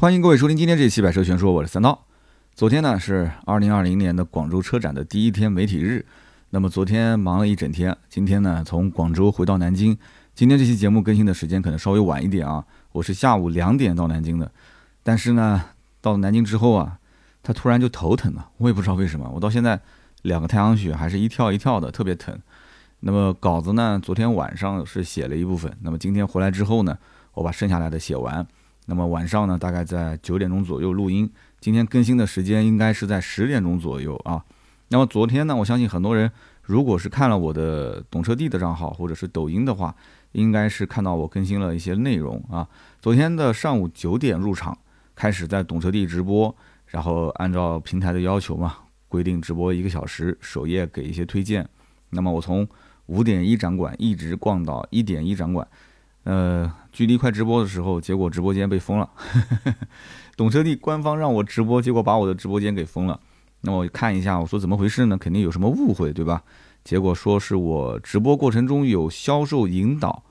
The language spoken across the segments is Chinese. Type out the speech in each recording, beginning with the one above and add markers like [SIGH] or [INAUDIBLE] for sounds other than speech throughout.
欢迎各位收听今天这期《百车全说》，我是三刀。昨天呢是二零二零年的广州车展的第一天媒体日，那么昨天忙了一整天，今天呢从广州回到南京。今天这期节目更新的时间可能稍微晚一点啊，我是下午两点到南京的，但是呢到南京之后啊，他突然就头疼了，我也不知道为什么，我到现在两个太阳穴还是一跳一跳的，特别疼。那么稿子呢，昨天晚上是写了一部分，那么今天回来之后呢，我把剩下来的写完。那么晚上呢，大概在九点钟左右录音。今天更新的时间应该是在十点钟左右啊。那么昨天呢，我相信很多人如果是看了我的懂车帝的账号或者是抖音的话，应该是看到我更新了一些内容啊。昨天的上午九点入场，开始在懂车帝直播，然后按照平台的要求嘛，规定直播一个小时，首页给一些推荐。那么我从五点一展馆一直逛到一点一展馆。呃，距离快直播的时候，结果直播间被封了。[LAUGHS] 懂车帝官方让我直播，结果把我的直播间给封了。那我看一下，我说怎么回事呢？肯定有什么误会，对吧？结果说是我直播过程中有销售引导。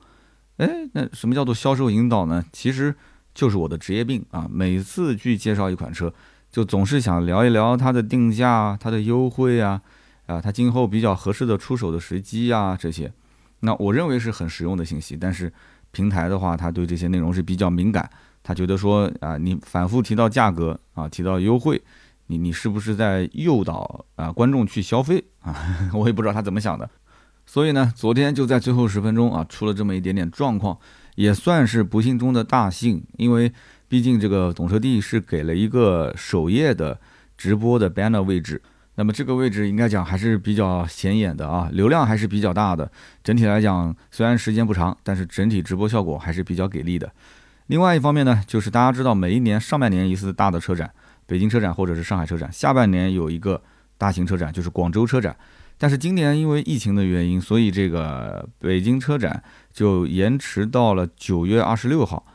哎，那什么叫做销售引导呢？其实就是我的职业病啊。每次去介绍一款车，就总是想聊一聊它的定价、它的优惠啊，啊，它今后比较合适的出手的时机啊这些。那我认为是很实用的信息，但是。平台的话，他对这些内容是比较敏感，他觉得说啊，你反复提到价格啊，提到优惠，你你是不是在诱导啊观众去消费啊？[LAUGHS] 我也不知道他怎么想的。所以呢，昨天就在最后十分钟啊，出了这么一点点状况，也算是不幸中的大幸，因为毕竟这个懂车帝是给了一个首页的直播的 banner 位置。那么这个位置应该讲还是比较显眼的啊，流量还是比较大的。整体来讲，虽然时间不长，但是整体直播效果还是比较给力的。另外一方面呢，就是大家知道，每一年上半年一次大的车展，北京车展或者是上海车展，下半年有一个大型车展，就是广州车展。但是今年因为疫情的原因，所以这个北京车展就延迟到了九月二十六号。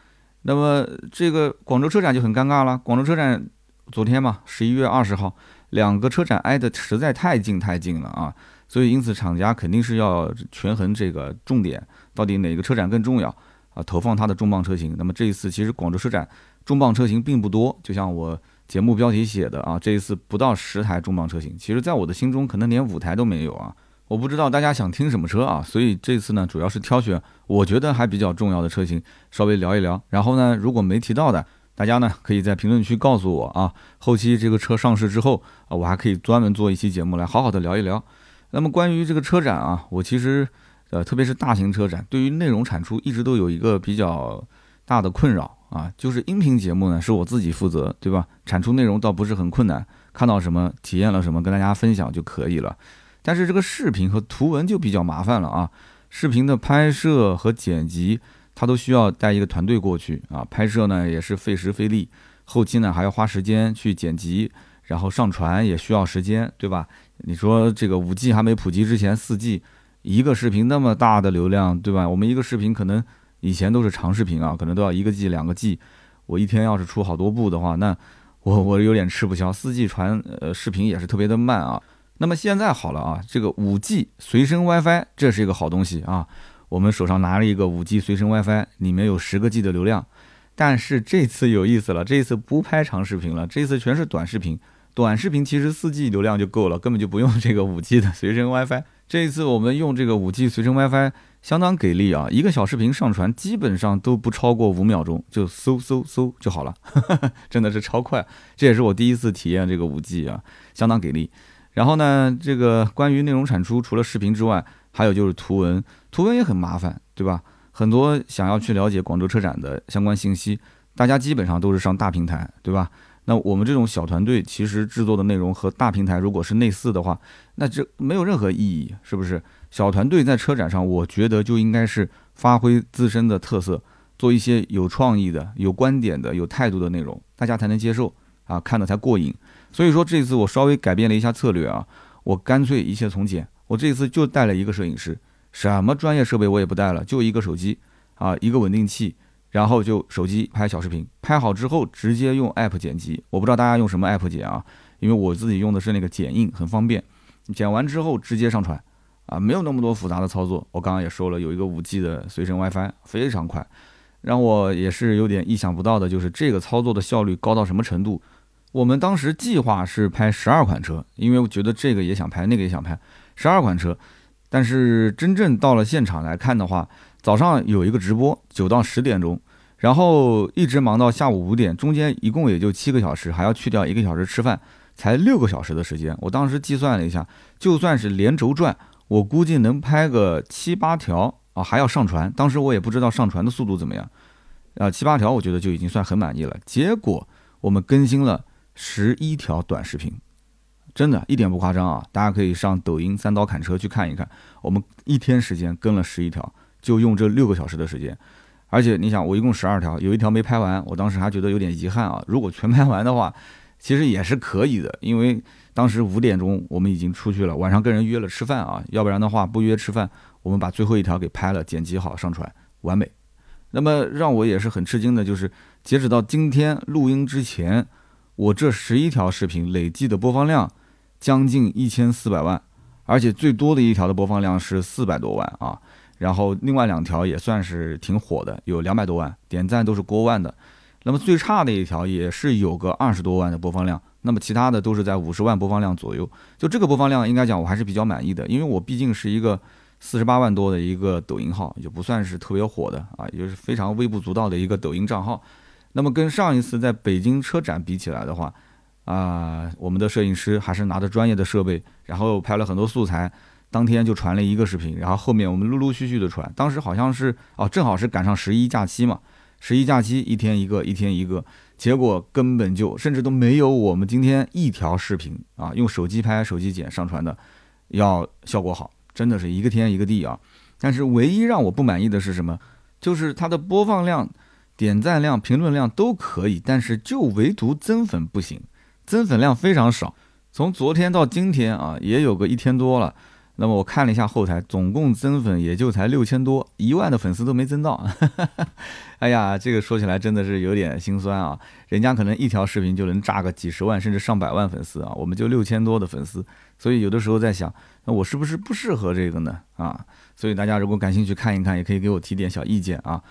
那么这个广州车展就很尴尬了。广州车展昨天嘛，十一月二十号。两个车展挨得实在太近太近了啊，所以因此厂家肯定是要权衡这个重点，到底哪个车展更重要啊？投放它的重磅车型。那么这一次其实广州车展重磅车型并不多，就像我节目标题写的啊，这一次不到十台重磅车型。其实，在我的心中可能连五台都没有啊。我不知道大家想听什么车啊，所以这次呢主要是挑选我觉得还比较重要的车型，稍微聊一聊。然后呢，如果没提到的。大家呢可以在评论区告诉我啊，后期这个车上市之后啊，我还可以专门做一期节目来好好的聊一聊。那么关于这个车展啊，我其实呃，特别是大型车展，对于内容产出一直都有一个比较大的困扰啊，就是音频节目呢是我自己负责，对吧？产出内容倒不是很困难，看到什么体验了什么跟大家分享就可以了。但是这个视频和图文就比较麻烦了啊，视频的拍摄和剪辑。他都需要带一个团队过去啊，拍摄呢也是费时费力，后期呢还要花时间去剪辑，然后上传也需要时间，对吧？你说这个五 G 还没普及之前，四 G 一个视频那么大的流量，对吧？我们一个视频可能以前都是长视频啊，可能都要一个 G 两个 G，我一天要是出好多部的话，那我我有点吃不消。四 G 传呃视频也是特别的慢啊。那么现在好了啊，这个五 G 随身 WiFi 这是一个好东西啊。我们手上拿了一个五 G 随身 WiFi，里面有十个 G 的流量，但是这次有意思了，这次不拍长视频了，这次全是短视频。短视频其实四 G 流量就够了，根本就不用这个五 G 的 [LAUGHS] 随身 WiFi。这一次我们用这个五 G 随身 WiFi 相当给力啊，一个小视频上传基本上都不超过五秒钟，就嗖嗖嗖就好了，[LAUGHS] 真的是超快。这也是我第一次体验这个五 G 啊，相当给力。然后呢，这个关于内容产出，除了视频之外，还有就是图文，图文也很麻烦，对吧？很多想要去了解广州车展的相关信息，大家基本上都是上大平台，对吧？那我们这种小团队，其实制作的内容和大平台如果是类似的话，那这没有任何意义，是不是？小团队在车展上，我觉得就应该是发挥自身的特色，做一些有创意的、有观点的、有态度的内容，大家才能接受啊，看的才过瘾。所以说这次我稍微改变了一下策略啊，我干脆一切从简。我这次就带了一个摄影师，什么专业设备我也不带了，就一个手机啊，一个稳定器，然后就手机拍小视频，拍好之后直接用 app 剪辑。我不知道大家用什么 app 剪啊，因为我自己用的是那个剪映，很方便。剪完之后直接上传，啊，没有那么多复杂的操作。我刚刚也说了，有一个五 G 的随身 WiFi，非常快。让我也是有点意想不到的，就是这个操作的效率高到什么程度。我们当时计划是拍十二款车，因为我觉得这个也想拍，那个也想拍十二款车。但是真正到了现场来看的话，早上有一个直播，九到十点钟，然后一直忙到下午五点，中间一共也就七个小时，还要去掉一个小时吃饭，才六个小时的时间。我当时计算了一下，就算是连轴转，我估计能拍个七八条啊，还要上传。当时我也不知道上传的速度怎么样，啊，七八条我觉得就已经算很满意了。结果我们更新了。十一条短视频，真的一点不夸张啊！大家可以上抖音“三刀砍车”去看一看，我们一天时间更了十一条，就用这六个小时的时间。而且你想，我一共十二条，有一条没拍完，我当时还觉得有点遗憾啊。如果全拍完的话，其实也是可以的，因为当时五点钟我们已经出去了，晚上跟人约了吃饭啊，要不然的话不约吃饭，我们把最后一条给拍了，剪辑好上传，完美。那么让我也是很吃惊的就是，截止到今天录音之前。我这十一条视频累计的播放量将近一千四百万，而且最多的一条的播放量是四百多万啊，然后另外两条也算是挺火的，有两百多万点赞都是过万的，那么最差的一条也是有个二十多万的播放量，那么其他的都是在五十万播放量左右，就这个播放量应该讲我还是比较满意的，因为我毕竟是一个四十八万多的一个抖音号，也不算是特别火的啊，也就是非常微不足道的一个抖音账号。那么跟上一次在北京车展比起来的话，啊，我们的摄影师还是拿着专业的设备，然后拍了很多素材，当天就传了一个视频，然后后面我们陆陆续续的传。当时好像是哦，正好是赶上十一假期嘛，十一假期一天一个，一天一个，结果根本就甚至都没有我们今天一条视频啊，用手机拍、手机剪上传的要效果好，真的是一个天一个地啊。但是唯一让我不满意的是什么？就是它的播放量。点赞量、评论量都可以，但是就唯独增粉不行，增粉量非常少。从昨天到今天啊，也有个一天多了。那么我看了一下后台，总共增粉也就才六千多，一万的粉丝都没增到。[LAUGHS] 哎呀，这个说起来真的是有点心酸啊！人家可能一条视频就能炸个几十万甚至上百万粉丝啊，我们就六千多的粉丝。所以有的时候在想，那我是不是不适合这个呢？啊，所以大家如果感兴趣看一看，也可以给我提点小意见啊。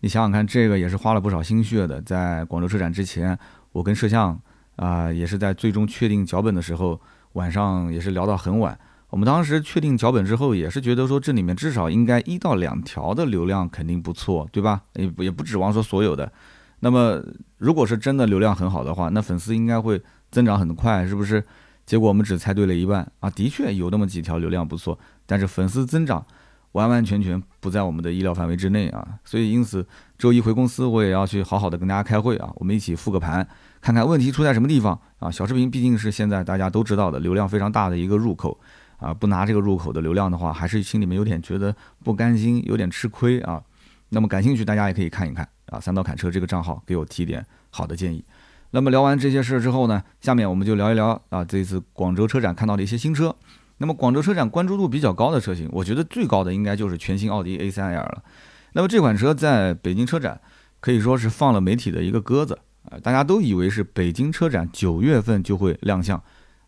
你想想看，这个也是花了不少心血的。在广州车展之前，我跟摄像啊，也是在最终确定脚本的时候，晚上也是聊到很晚。我们当时确定脚本之后，也是觉得说这里面至少应该一到两条的流量肯定不错，对吧？也不也不指望说所有的。那么如果是真的流量很好的话，那粉丝应该会增长很快，是不是？结果我们只猜对了一半啊，的确有那么几条流量不错，但是粉丝增长。完完全全不在我们的意料范围之内啊，所以因此周一回公司我也要去好好的跟大家开会啊，我们一起复个盘，看看问题出在什么地方啊。小视频毕竟是现在大家都知道的流量非常大的一个入口啊，不拿这个入口的流量的话，还是心里面有点觉得不甘心，有点吃亏啊。那么感兴趣大家也可以看一看啊，三刀砍车这个账号给我提点好的建议。那么聊完这些事儿之后呢，下面我们就聊一聊啊，这次广州车展看到的一些新车。那么广州车展关注度比较高的车型，我觉得最高的应该就是全新奥迪 A3L 了。那么这款车在北京车展可以说是放了媒体的一个鸽子啊，大家都以为是北京车展九月份就会亮相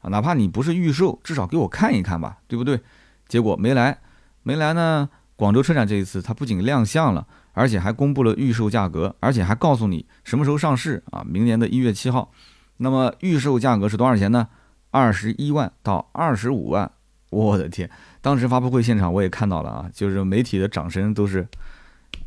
啊，哪怕你不是预售，至少给我看一看吧，对不对？结果没来，没来呢。广州车展这一次它不仅亮相了，而且还公布了预售价格，而且还告诉你什么时候上市啊，明年的一月七号。那么预售价格是多少钱呢？二十一万到二十五万。我的天！当时发布会现场我也看到了啊，就是媒体的掌声都是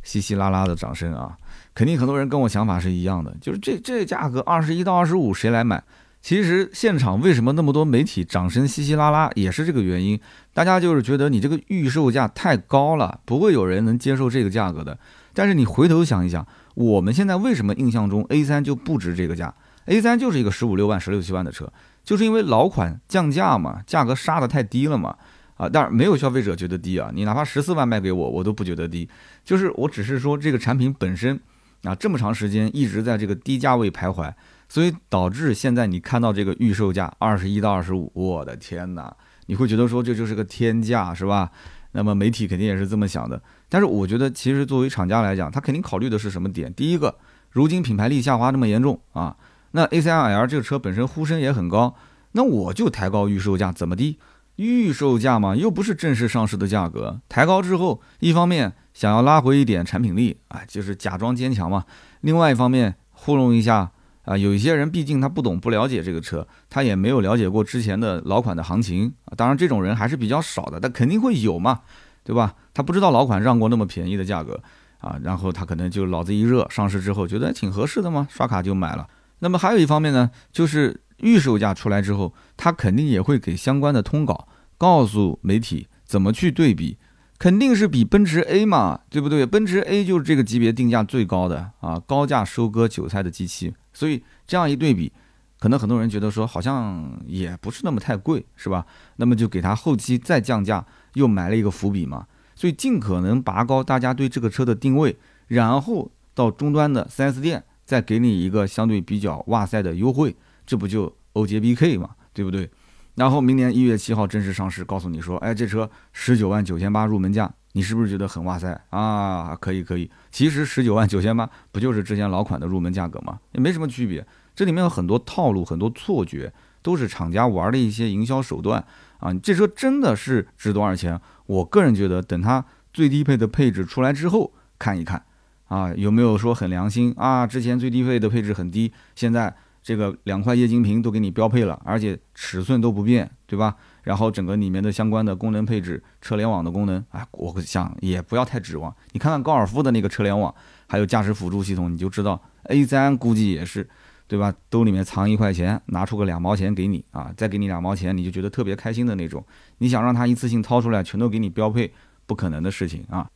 稀稀拉拉的掌声啊，肯定很多人跟我想法是一样的，就是这这价格二十一到二十五谁来买？其实现场为什么那么多媒体掌声稀稀拉拉，也是这个原因，大家就是觉得你这个预售价太高了，不会有人能接受这个价格的。但是你回头想一想，我们现在为什么印象中 A3 就不值这个价？A3 就是一个十五六万、十六七万的车。就是因为老款降价嘛，价格杀的太低了嘛，啊，但是没有消费者觉得低啊，你哪怕十四万卖给我，我都不觉得低，就是我只是说这个产品本身啊，这么长时间一直在这个低价位徘徊，所以导致现在你看到这个预售价二十一到二十五，我的天哪，你会觉得说这就是个天价是吧？那么媒体肯定也是这么想的，但是我觉得其实作为厂家来讲，他肯定考虑的是什么点？第一个，如今品牌力下滑这么严重啊。那 A C R L 这个车本身呼声也很高，那我就抬高预售价，怎么的？预售价嘛，又不是正式上市的价格，抬高之后，一方面想要拉回一点产品力啊，就是假装坚强嘛；另外一方面糊弄一下啊，有一些人毕竟他不懂不了解这个车，他也没有了解过之前的老款的行情啊。当然这种人还是比较少的，但肯定会有嘛，对吧？他不知道老款让过那么便宜的价格啊，然后他可能就脑子一热，上市之后觉得挺合适的嘛，刷卡就买了。那么还有一方面呢，就是预售价出来之后，他肯定也会给相关的通稿，告诉媒体怎么去对比，肯定是比奔驰 A 嘛，对不对？奔驰 A 就是这个级别定价最高的啊，高价收割韭菜的机器，所以这样一对比，可能很多人觉得说好像也不是那么太贵，是吧？那么就给它后期再降价，又埋了一个伏笔嘛，所以尽可能拔高大家对这个车的定位，然后到终端的 4S 店。再给你一个相对比较哇塞的优惠，这不就 OJBK 嘛，对不对？然后明年一月七号正式上市，告诉你说，哎，这车十九万九千八入门价，你是不是觉得很哇塞啊？可以可以，其实十九万九千八不就是之前老款的入门价格吗？也没什么区别。这里面有很多套路，很多错觉，都是厂家玩的一些营销手段啊。这车真的是值多少钱？我个人觉得，等它最低配的配置出来之后看一看。啊，有没有说很良心啊？之前最低配的配置很低，现在这个两块液晶屏都给你标配了，而且尺寸都不变，对吧？然后整个里面的相关的功能配置、车联网的功能，啊，我想也不要太指望。你看看高尔夫的那个车联网，还有驾驶辅助系统，你就知道 A3 估计也是，对吧？兜里面藏一块钱，拿出个两毛钱给你啊，再给你两毛钱，你就觉得特别开心的那种。你想让他一次性掏出来全都给你标配，不可能的事情啊。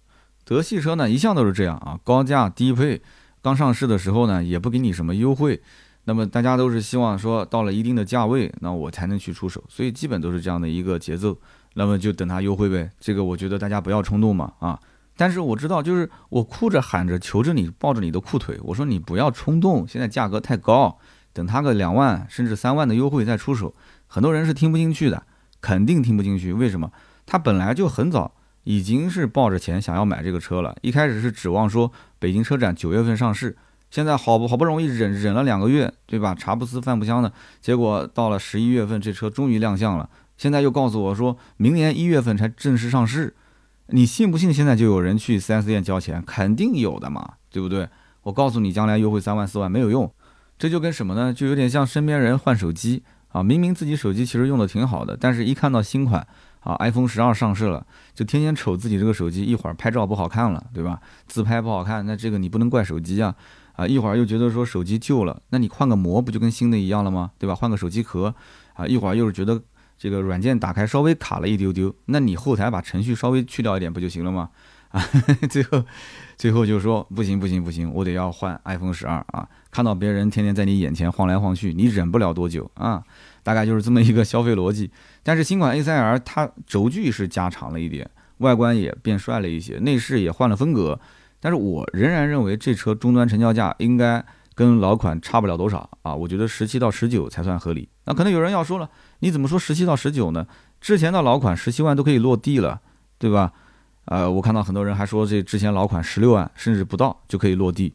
德系车呢，一向都是这样啊，高价低配，刚上市的时候呢，也不给你什么优惠，那么大家都是希望说到了一定的价位，那我才能去出手，所以基本都是这样的一个节奏，那么就等它优惠呗。这个我觉得大家不要冲动嘛啊，但是我知道，就是我哭着喊着求着你，抱着你的裤腿，我说你不要冲动，现在价格太高，等它个两万甚至三万的优惠再出手，很多人是听不进去的，肯定听不进去，为什么？他本来就很早。已经是抱着钱想要买这个车了，一开始是指望说北京车展九月份上市，现在好不好不容易忍忍了两个月，对吧？茶不思饭不香的，结果到了十一月份，这车终于亮相了，现在又告诉我说明年一月份才正式上市，你信不信？现在就有人去 4S 店交钱，肯定有的嘛，对不对？我告诉你，将来优惠三万四万没有用，这就跟什么呢？就有点像身边人换手机啊，明明自己手机其实用的挺好的，但是一看到新款。啊，iPhone 十二上市了，就天天瞅自己这个手机，一会儿拍照不好看了，对吧？自拍不好看，那这个你不能怪手机啊，啊，一会儿又觉得说手机旧了，那你换个膜不就跟新的一样了吗？对吧？换个手机壳，啊，一会儿又是觉得这个软件打开稍微卡了一丢丢，那你后台把程序稍微去掉一点不就行了吗？[LAUGHS] 啊，最后，最后就说不行不行不行，我得要换 iPhone 十二啊！看到别人天天在你眼前晃来晃去，你忍不了多久啊！大概就是这么一个消费逻辑。但是新款 A3L 它轴距是加长了一点，外观也变帅了一些，内饰也换了风格。但是我仍然认为这车终端成交价应该跟老款差不了多少啊！我觉得十七到十九才算合理。那可能有人要说了，你怎么说十七到十九呢？之前的老款十七万都可以落地了，对吧？呃，我看到很多人还说这之前老款十六万甚至不到就可以落地，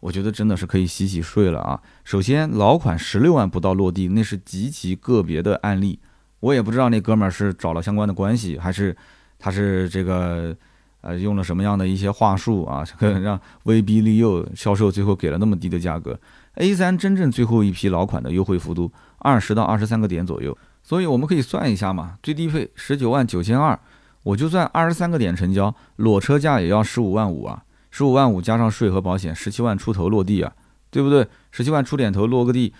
我觉得真的是可以洗洗睡了啊。首先，老款十六万不到落地，那是极其个别的案例，我也不知道那哥们儿是找了相关的关系，还是他是这个呃用了什么样的一些话术啊，[LAUGHS] 让威逼利诱销售最后给了那么低的价格。A 三真正最后一批老款的优惠幅度二十到二十三个点左右，所以我们可以算一下嘛，最低配十九万九千二。我就算二十三个点成交，裸车价也要十五万五啊，十五万五加上税和保险，十七万出头落地啊，对不对？十七万出点头落个地，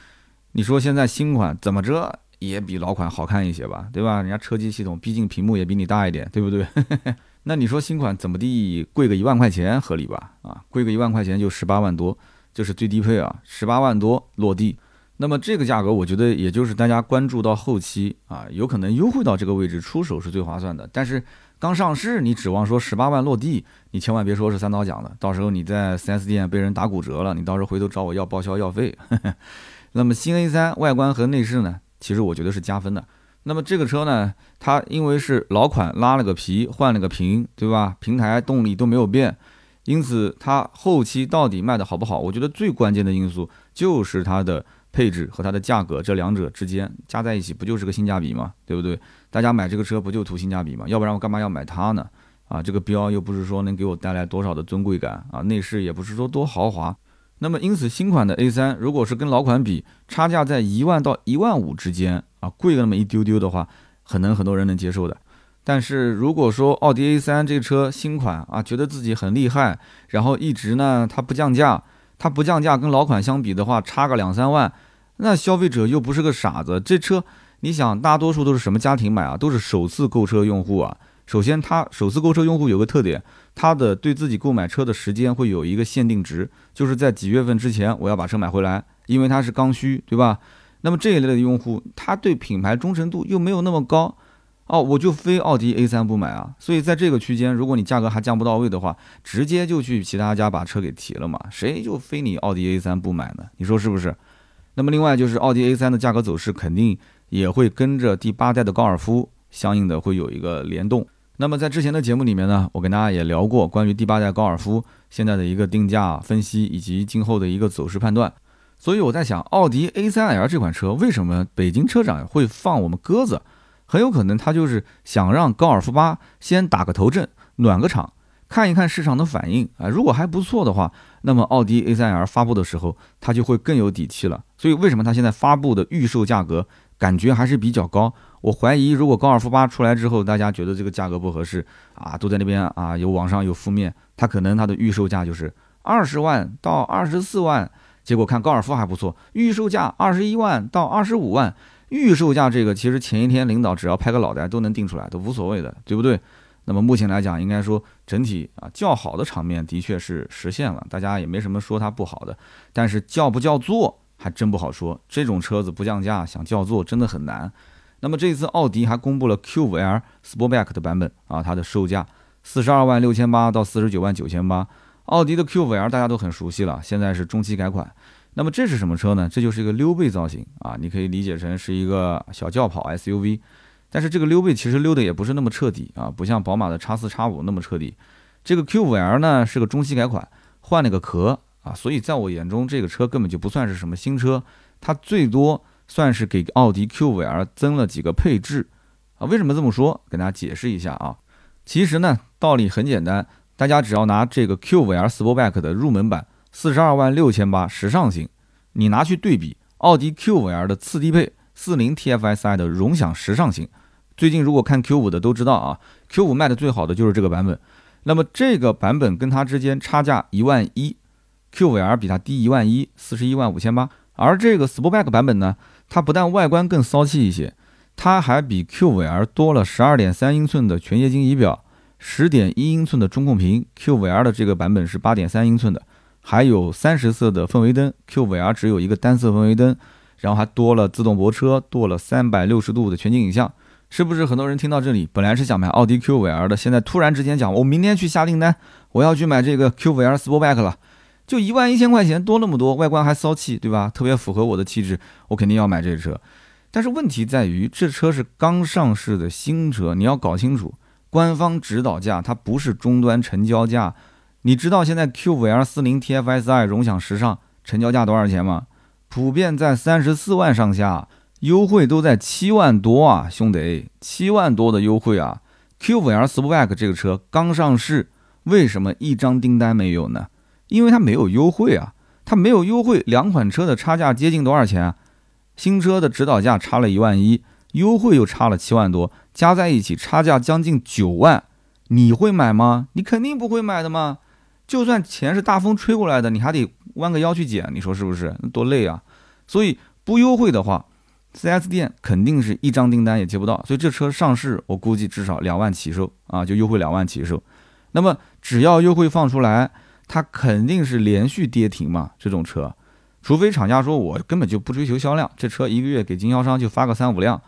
你说现在新款怎么着也比老款好看一些吧，对吧？人家车机系统毕竟屏幕也比你大一点，对不对？[LAUGHS] 那你说新款怎么地贵个一万块钱合理吧？啊，贵个一万块钱就十八万多，就是最低配啊，十八万多落地。那么这个价格，我觉得也就是大家关注到后期啊，有可能优惠到这个位置出手是最划算的。但是刚上市，你指望说十八万落地，你千万别说是三刀奖的，到时候你在 4S 店被人打骨折了，你到时候回头找我要报销药费。[LAUGHS] 那么新 A3 外观和内饰呢，其实我觉得是加分的。那么这个车呢，它因为是老款拉了个皮换了个屏，对吧？平台动力都没有变，因此它后期到底卖的好不好，我觉得最关键的因素就是它的。配置和它的价格这两者之间加在一起，不就是个性价比吗？对不对？大家买这个车不就图性价比吗？要不然我干嘛要买它呢？啊，这个标又不是说能给我带来多少的尊贵感啊，内饰也不是说多豪华。那么因此，新款的 A3 如果是跟老款比，差价在一万到一万五之间啊，贵了那么一丢丢的话，可能很多人能接受的。但是如果说奥迪 A3 这车新款啊，觉得自己很厉害，然后一直呢它不降价，它不降价跟老款相比的话，差个两三万，那消费者又不是个傻子，这车你想，大多数都是什么家庭买啊？都是首次购车用户啊。首先，他首次购车用户有个特点，他的对自己购买车的时间会有一个限定值，就是在几月份之前我要把车买回来，因为它是刚需，对吧？那么这一类的用户，他对品牌忠诚度又没有那么高，哦，我就非奥迪 A3 不买啊。所以在这个区间，如果你价格还降不到位的话，直接就去其他家把车给提了嘛，谁就非你奥迪 A3 不买呢？你说是不是？那么另外就是奥迪 A3 的价格走势肯定也会跟着第八代的高尔夫相应的会有一个联动。那么在之前的节目里面呢，我跟大家也聊过关于第八代高尔夫现在的一个定价分析以及今后的一个走势判断。所以我在想，奥迪 A3L 这款车为什么北京车展会放我们鸽子？很有可能他就是想让高尔夫八先打个头阵，暖个场，看一看市场的反应啊。如果还不错的话，那么奥迪 A3L 发布的时候，它就会更有底气了。所以为什么它现在发布的预售价格感觉还是比较高？我怀疑，如果高尔夫八出来之后，大家觉得这个价格不合适啊，都在那边啊，有网上有负面，它可能它的预售价就是二十万到二十四万，结果看高尔夫还不错，预售价二十一万到二十五万，预售价这个其实前一天领导只要拍个脑袋都能定出来，都无所谓的，对不对？那么目前来讲，应该说整体啊较好的场面的确是实现了，大家也没什么说它不好的，但是叫不叫座还真不好说，这种车子不降价想叫座真的很难。那么这次奥迪还公布了 Q5L Sportback 的版本啊，它的售价四十二万六千八到四十九万九千八。奥迪的 Q5L 大家都很熟悉了，现在是中期改款。那么这是什么车呢？这就是一个溜背造型啊，你可以理解成是一个小轿跑 SUV。但是这个溜背其实溜的也不是那么彻底啊，不像宝马的 X4、X5 那么彻底。这个 Q5L 呢是个中期改款，换了个壳啊，所以在我眼中这个车根本就不算是什么新车，它最多。算是给奥迪 Q5L 增了几个配置啊？为什么这么说？跟大家解释一下啊。其实呢，道理很简单，大家只要拿这个 Q5L Sportback 的入门版，四十二万六千八时尚型，你拿去对比奥迪 Q5L 的次低配四零 TFSI 的荣享时尚型。最近如果看 Q5 的都知道啊，Q5 卖的最好的就是这个版本。那么这个版本跟它之间差价一万一，Q5L 比它低一万一，四十一万五千八。而这个 Sportback 版本呢？它不但外观更骚气一些，它还比 Q5L 多了十二点三英寸的全液晶仪表，十点一英寸的中控屏。Q5L 的这个版本是八点三英寸的，还有三十色的氛围灯。Q5L 只有一个单色氛围灯，然后还多了自动泊车，多了三百六十度的全景影像。是不是很多人听到这里，本来是想买奥迪 Q5L 的，现在突然之间讲，我明天去下订单，我要去买这个 Q5L Sportback 了。就一万一千块钱多那么多，外观还骚气，对吧？特别符合我的气质，我肯定要买这车。但是问题在于，这车是刚上市的新车，你要搞清楚，官方指导价它不是终端成交价。你知道现在 Q5L 四零 TFSI 荣享时尚成交价多少钱吗？普遍在三十四万上下，优惠都在七万多啊，兄弟，七万多的优惠啊！Q5L Sportback 这个车刚上市，为什么一张订单没有呢？因为它没有优惠啊，它没有优惠，两款车的差价接近多少钱啊？新车的指导价差了一万一，优惠又差了七万多，加在一起差价将近九万，你会买吗？你肯定不会买的嘛！就算钱是大风吹过来的，你还得弯个腰去捡，你说是不是？那多累啊！所以不优惠的话，4S 店肯定是一张订单也接不到。所以这车上市，我估计至少两万起售啊，就优惠两万起售。那么只要优惠放出来。它肯定是连续跌停嘛，这种车，除非厂家说我根本就不追求销量，这车一个月给经销商就发个三五辆，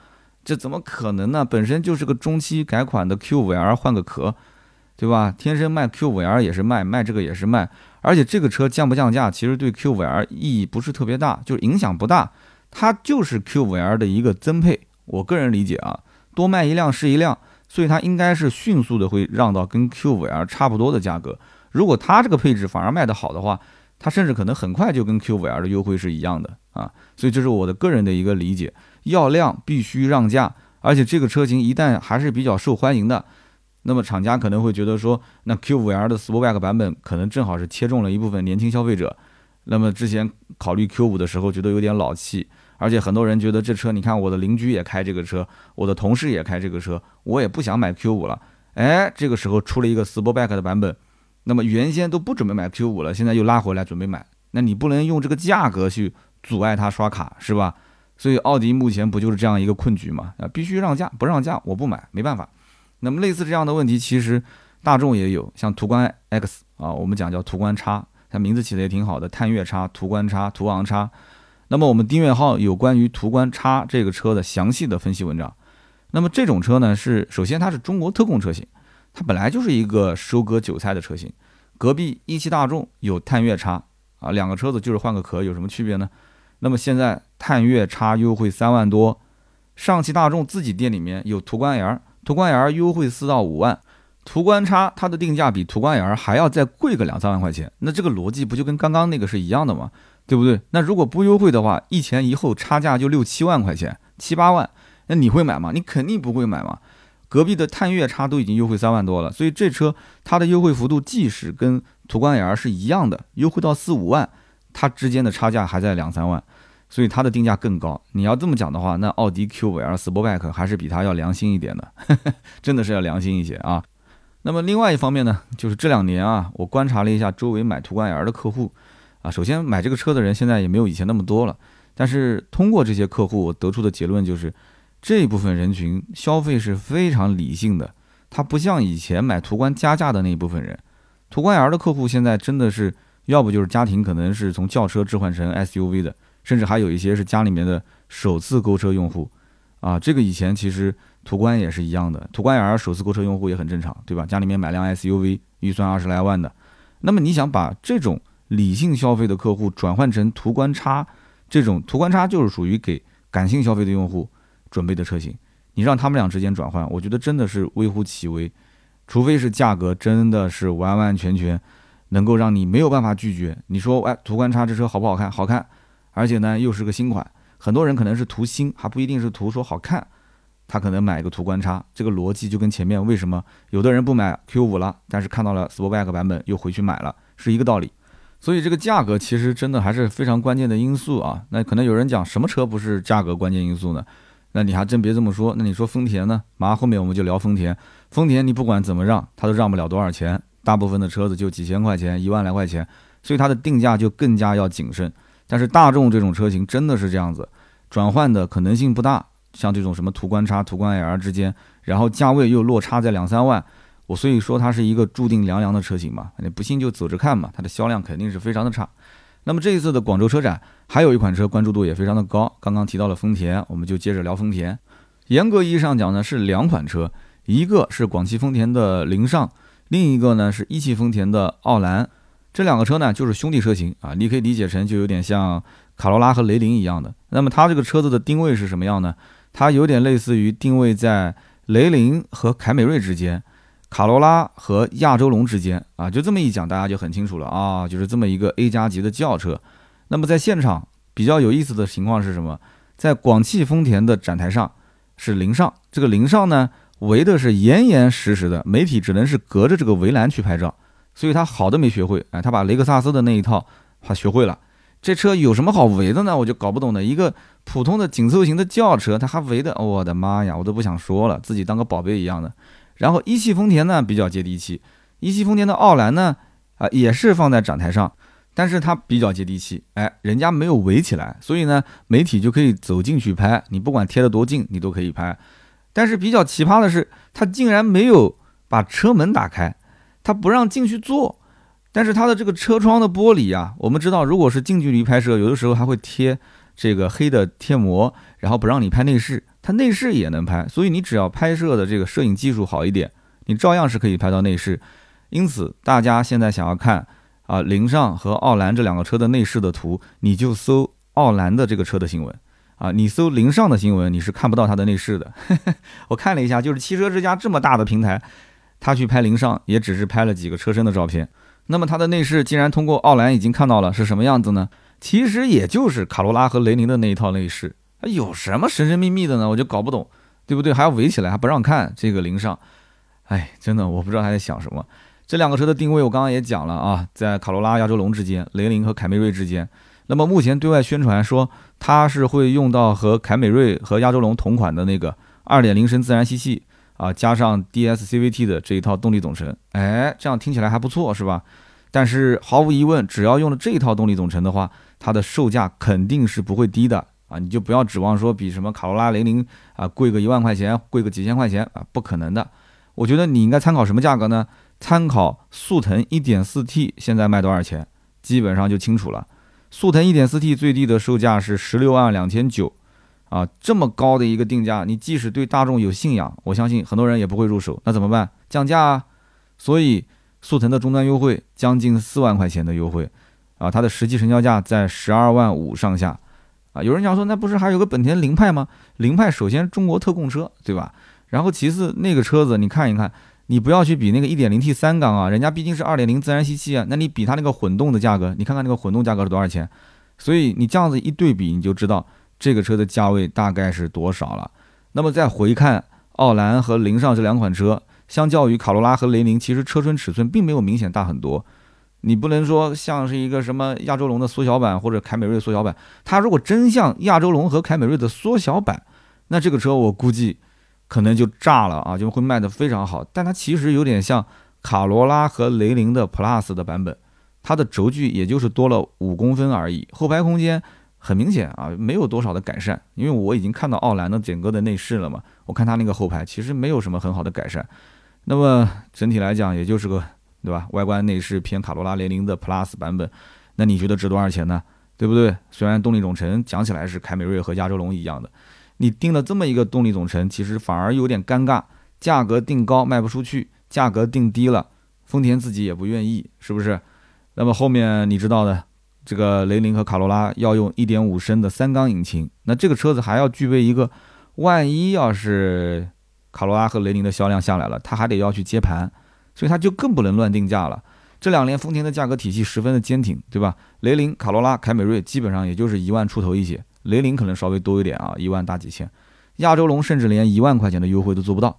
这怎么可能呢？本身就是个中期改款的 Q5L 换个壳，对吧？天生卖 Q5L 也是卖，卖这个也是卖，而且这个车降不降价，其实对 Q5L 意义不是特别大，就是影响不大，它就是 Q5L 的一个增配。我个人理解啊，多卖一辆是一辆，所以它应该是迅速的会让到跟 Q5L 差不多的价格。如果它这个配置反而卖得好的话，它甚至可能很快就跟 Q5L 的优惠是一样的，啊。所以这是我的个人的一个理解，要量必须让价，而且这个车型一旦还是比较受欢迎的，那么厂家可能会觉得说，那 Q5L 的 Sportback 版本可能正好是切中了一部分年轻消费者。那么之前考虑 Q5 的时候，觉得有点老气。而且很多人觉得这车，你看我的邻居也开这个车，我的同事也开这个车，我也不想买 Q5 了。哎，这个时候出了一个 Sportback 的版本，那么原先都不准备买 Q5 了，现在又拉回来准备买，那你不能用这个价格去阻碍他刷卡，是吧？所以奥迪目前不就是这样一个困局吗？啊，必须让价，不让价我不买，没办法。那么类似这样的问题，其实大众也有，像途观 X 啊，我们讲叫途观叉，它名字起的也挺好的，探岳叉、途观叉、途昂叉。那么我们订阅号有关于途观叉这个车的详细的分析文章。那么这种车呢，是首先它是中国特供车型，它本来就是一个收割韭菜的车型。隔壁一汽大众有探岳叉啊，两个车子就是换个壳，有什么区别呢？那么现在探岳叉优惠三万多，上汽大众自己店里面有途观 L，途观 L 优惠四到五万，途观叉它的定价比途观 L 还要再贵个两三万块钱，那这个逻辑不就跟刚刚那个是一样的吗？对不对？那如果不优惠的话，一前一后差价就六七万块钱，七八万，那你会买吗？你肯定不会买嘛。隔壁的探岳叉都已经优惠三万多了，所以这车它的优惠幅度即使跟途观 L 是一样的，优惠到四五万，它之间的差价还在两三万，所以它的定价更高。你要这么讲的话，那奥迪 Q5L Sportback 还是比它要良心一点的，[LAUGHS] 真的是要良心一些啊。那么另外一方面呢，就是这两年啊，我观察了一下周围买途观 L 的客户。啊，首先买这个车的人现在也没有以前那么多了，但是通过这些客户，我得出的结论就是，这一部分人群消费是非常理性的，他不像以前买途观加价的那一部分人。途观 L 的客户现在真的是，要不就是家庭可能是从轿车置换成 SUV 的，甚至还有一些是家里面的首次购车用户。啊，这个以前其实途观也是一样的，途观 L 首次购车用户也很正常，对吧？家里面买辆 SUV，预算二十来万的，那么你想把这种。理性消费的客户转换成途观叉，这种途观叉就是属于给感性消费的用户准备的车型。你让他们俩之间转换，我觉得真的是微乎其微，除非是价格真的是完完全全能够让你没有办法拒绝。你说，哎，途观叉这车好不好看？好看，而且呢又是个新款。很多人可能是图新，还不一定是图说好看，他可能买一个途观叉。这个逻辑就跟前面为什么有的人不买 Q 五了，但是看到了 Sportback 版本又回去买了，是一个道理。所以这个价格其实真的还是非常关键的因素啊。那可能有人讲什么车不是价格关键因素呢？那你还真别这么说。那你说丰田呢？马上后面我们就聊丰田。丰田你不管怎么让，它都让不了多少钱，大部分的车子就几千块钱、一万来块钱，所以它的定价就更加要谨慎。但是大众这种车型真的是这样子，转换的可能性不大。像这种什么途观叉、途观 L 之间，然后价位又落差在两三万。我所以说它是一个注定凉凉的车型嘛，你不信就走着看嘛，它的销量肯定是非常的差。那么这一次的广州车展还有一款车关注度也非常的高，刚刚提到了丰田，我们就接着聊丰田。严格意义上讲呢是两款车，一个是广汽丰田的凌尚，另一个呢是一汽丰田的奥兰。这两个车呢就是兄弟车型啊，你可以理解成就有点像卡罗拉和雷凌一样的。那么它这个车子的定位是什么样呢？它有点类似于定位在雷凌和凯美瑞之间。卡罗拉和亚洲龙之间啊，就这么一讲，大家就很清楚了啊，就是这么一个 A 加级的轿车。那么在现场比较有意思的情况是什么？在广汽丰田的展台上是凌尚，这个凌尚呢围的是严严实实的，媒体只能是隔着这个围栏去拍照，所以他好的没学会，哎，他把雷克萨斯的那一套他学会了。这车有什么好围的呢？我就搞不懂的，一个普通的紧凑型的轿车，他还围的，我的妈呀，我都不想说了，自己当个宝贝一样的。然后一汽丰田呢比较接地气，一汽丰田的奥兰呢啊也是放在展台上，但是它比较接地气，哎，人家没有围起来，所以呢媒体就可以走进去拍，你不管贴得多近，你都可以拍。但是比较奇葩的是，它竟然没有把车门打开，它不让进去坐，但是它的这个车窗的玻璃啊，我们知道如果是近距离拍摄，有的时候还会贴这个黑的贴膜，然后不让你拍内饰。它内饰也能拍，所以你只要拍摄的这个摄影技术好一点，你照样是可以拍到内饰。因此，大家现在想要看啊，凌尚和奥兰这两个车的内饰的图，你就搜奥兰的这个车的新闻啊，你搜凌尚的新闻，你是看不到它的内饰的。[LAUGHS] 我看了一下，就是汽车之家这么大的平台，他去拍凌尚也只是拍了几个车身的照片。那么它的内饰竟然通过奥兰已经看到了是什么样子呢？其实也就是卡罗拉和雷凌的那一套内饰，有什么神神秘秘的呢？我就搞不懂，对不对？还要围起来，还不让看这个零上，哎，真的我不知道他在想什么。这两个车的定位我刚刚也讲了啊，在卡罗拉、亚洲龙之间，雷凌和凯美瑞之间。那么目前对外宣传说它是会用到和凯美瑞和亚洲龙同款的那个2.0升自然吸气啊，加上 DSCVT 的这一套动力总成。哎，这样听起来还不错，是吧？但是毫无疑问，只要用了这一套动力总成的话，它的售价肯定是不会低的啊！你就不要指望说比什么卡罗拉、雷凌啊贵个一万块钱，贵个几千块钱啊，不可能的。我觉得你应该参考什么价格呢？参考速腾 1.4T 现在卖多少钱，基本上就清楚了。速腾 1.4T 最低的售价是十六万两千九，啊，这么高的一个定价，你即使对大众有信仰，我相信很多人也不会入手。那怎么办？降价啊！所以速腾的终端优惠将近四万块钱的优惠，啊，它的实际成交价在十二万五上下，啊，有人讲说那不是还有个本田凌派吗？凌派首先中国特供车，对吧？然后其次那个车子你看一看。你不要去比那个 1.0T 三缸啊，人家毕竟是2.0自然吸气啊，那你比它那个混动的价格，你看看那个混动价格是多少钱？所以你这样子一对比，你就知道这个车的价位大概是多少了。那么再回看奥兰和凌尚这两款车，相较于卡罗拉和雷凌，其实车身尺寸并没有明显大很多。你不能说像是一个什么亚洲龙的缩小版或者凯美瑞缩小版，它如果真像亚洲龙和凯美瑞的缩小版，那这个车我估计。可能就炸了啊，就会卖得非常好。但它其实有点像卡罗拉和雷凌的 Plus 的版本，它的轴距也就是多了五公分而已。后排空间很明显啊，没有多少的改善。因为我已经看到奥兰的整个的内饰了嘛，我看它那个后排其实没有什么很好的改善。那么整体来讲，也就是个对吧？外观内饰偏卡罗拉雷凌的 Plus 版本，那你觉得值多少钱呢？对不对？虽然动力总成讲起来是凯美瑞和亚洲龙一样的。你定了这么一个动力总成，其实反而有点尴尬。价格定高卖不出去，价格定低了，丰田自己也不愿意，是不是？那么后面你知道的，这个雷凌和卡罗拉要用1.5升的三缸引擎，那这个车子还要具备一个，万一要是卡罗拉和雷凌的销量下来了，它还得要去接盘，所以它就更不能乱定价了。这两年丰田的价格体系十分的坚挺，对吧？雷凌、卡罗拉、凯美瑞基本上也就是一万出头一些。雷凌可能稍微多一点啊，一万大几千，亚洲龙甚至连一万块钱的优惠都做不到，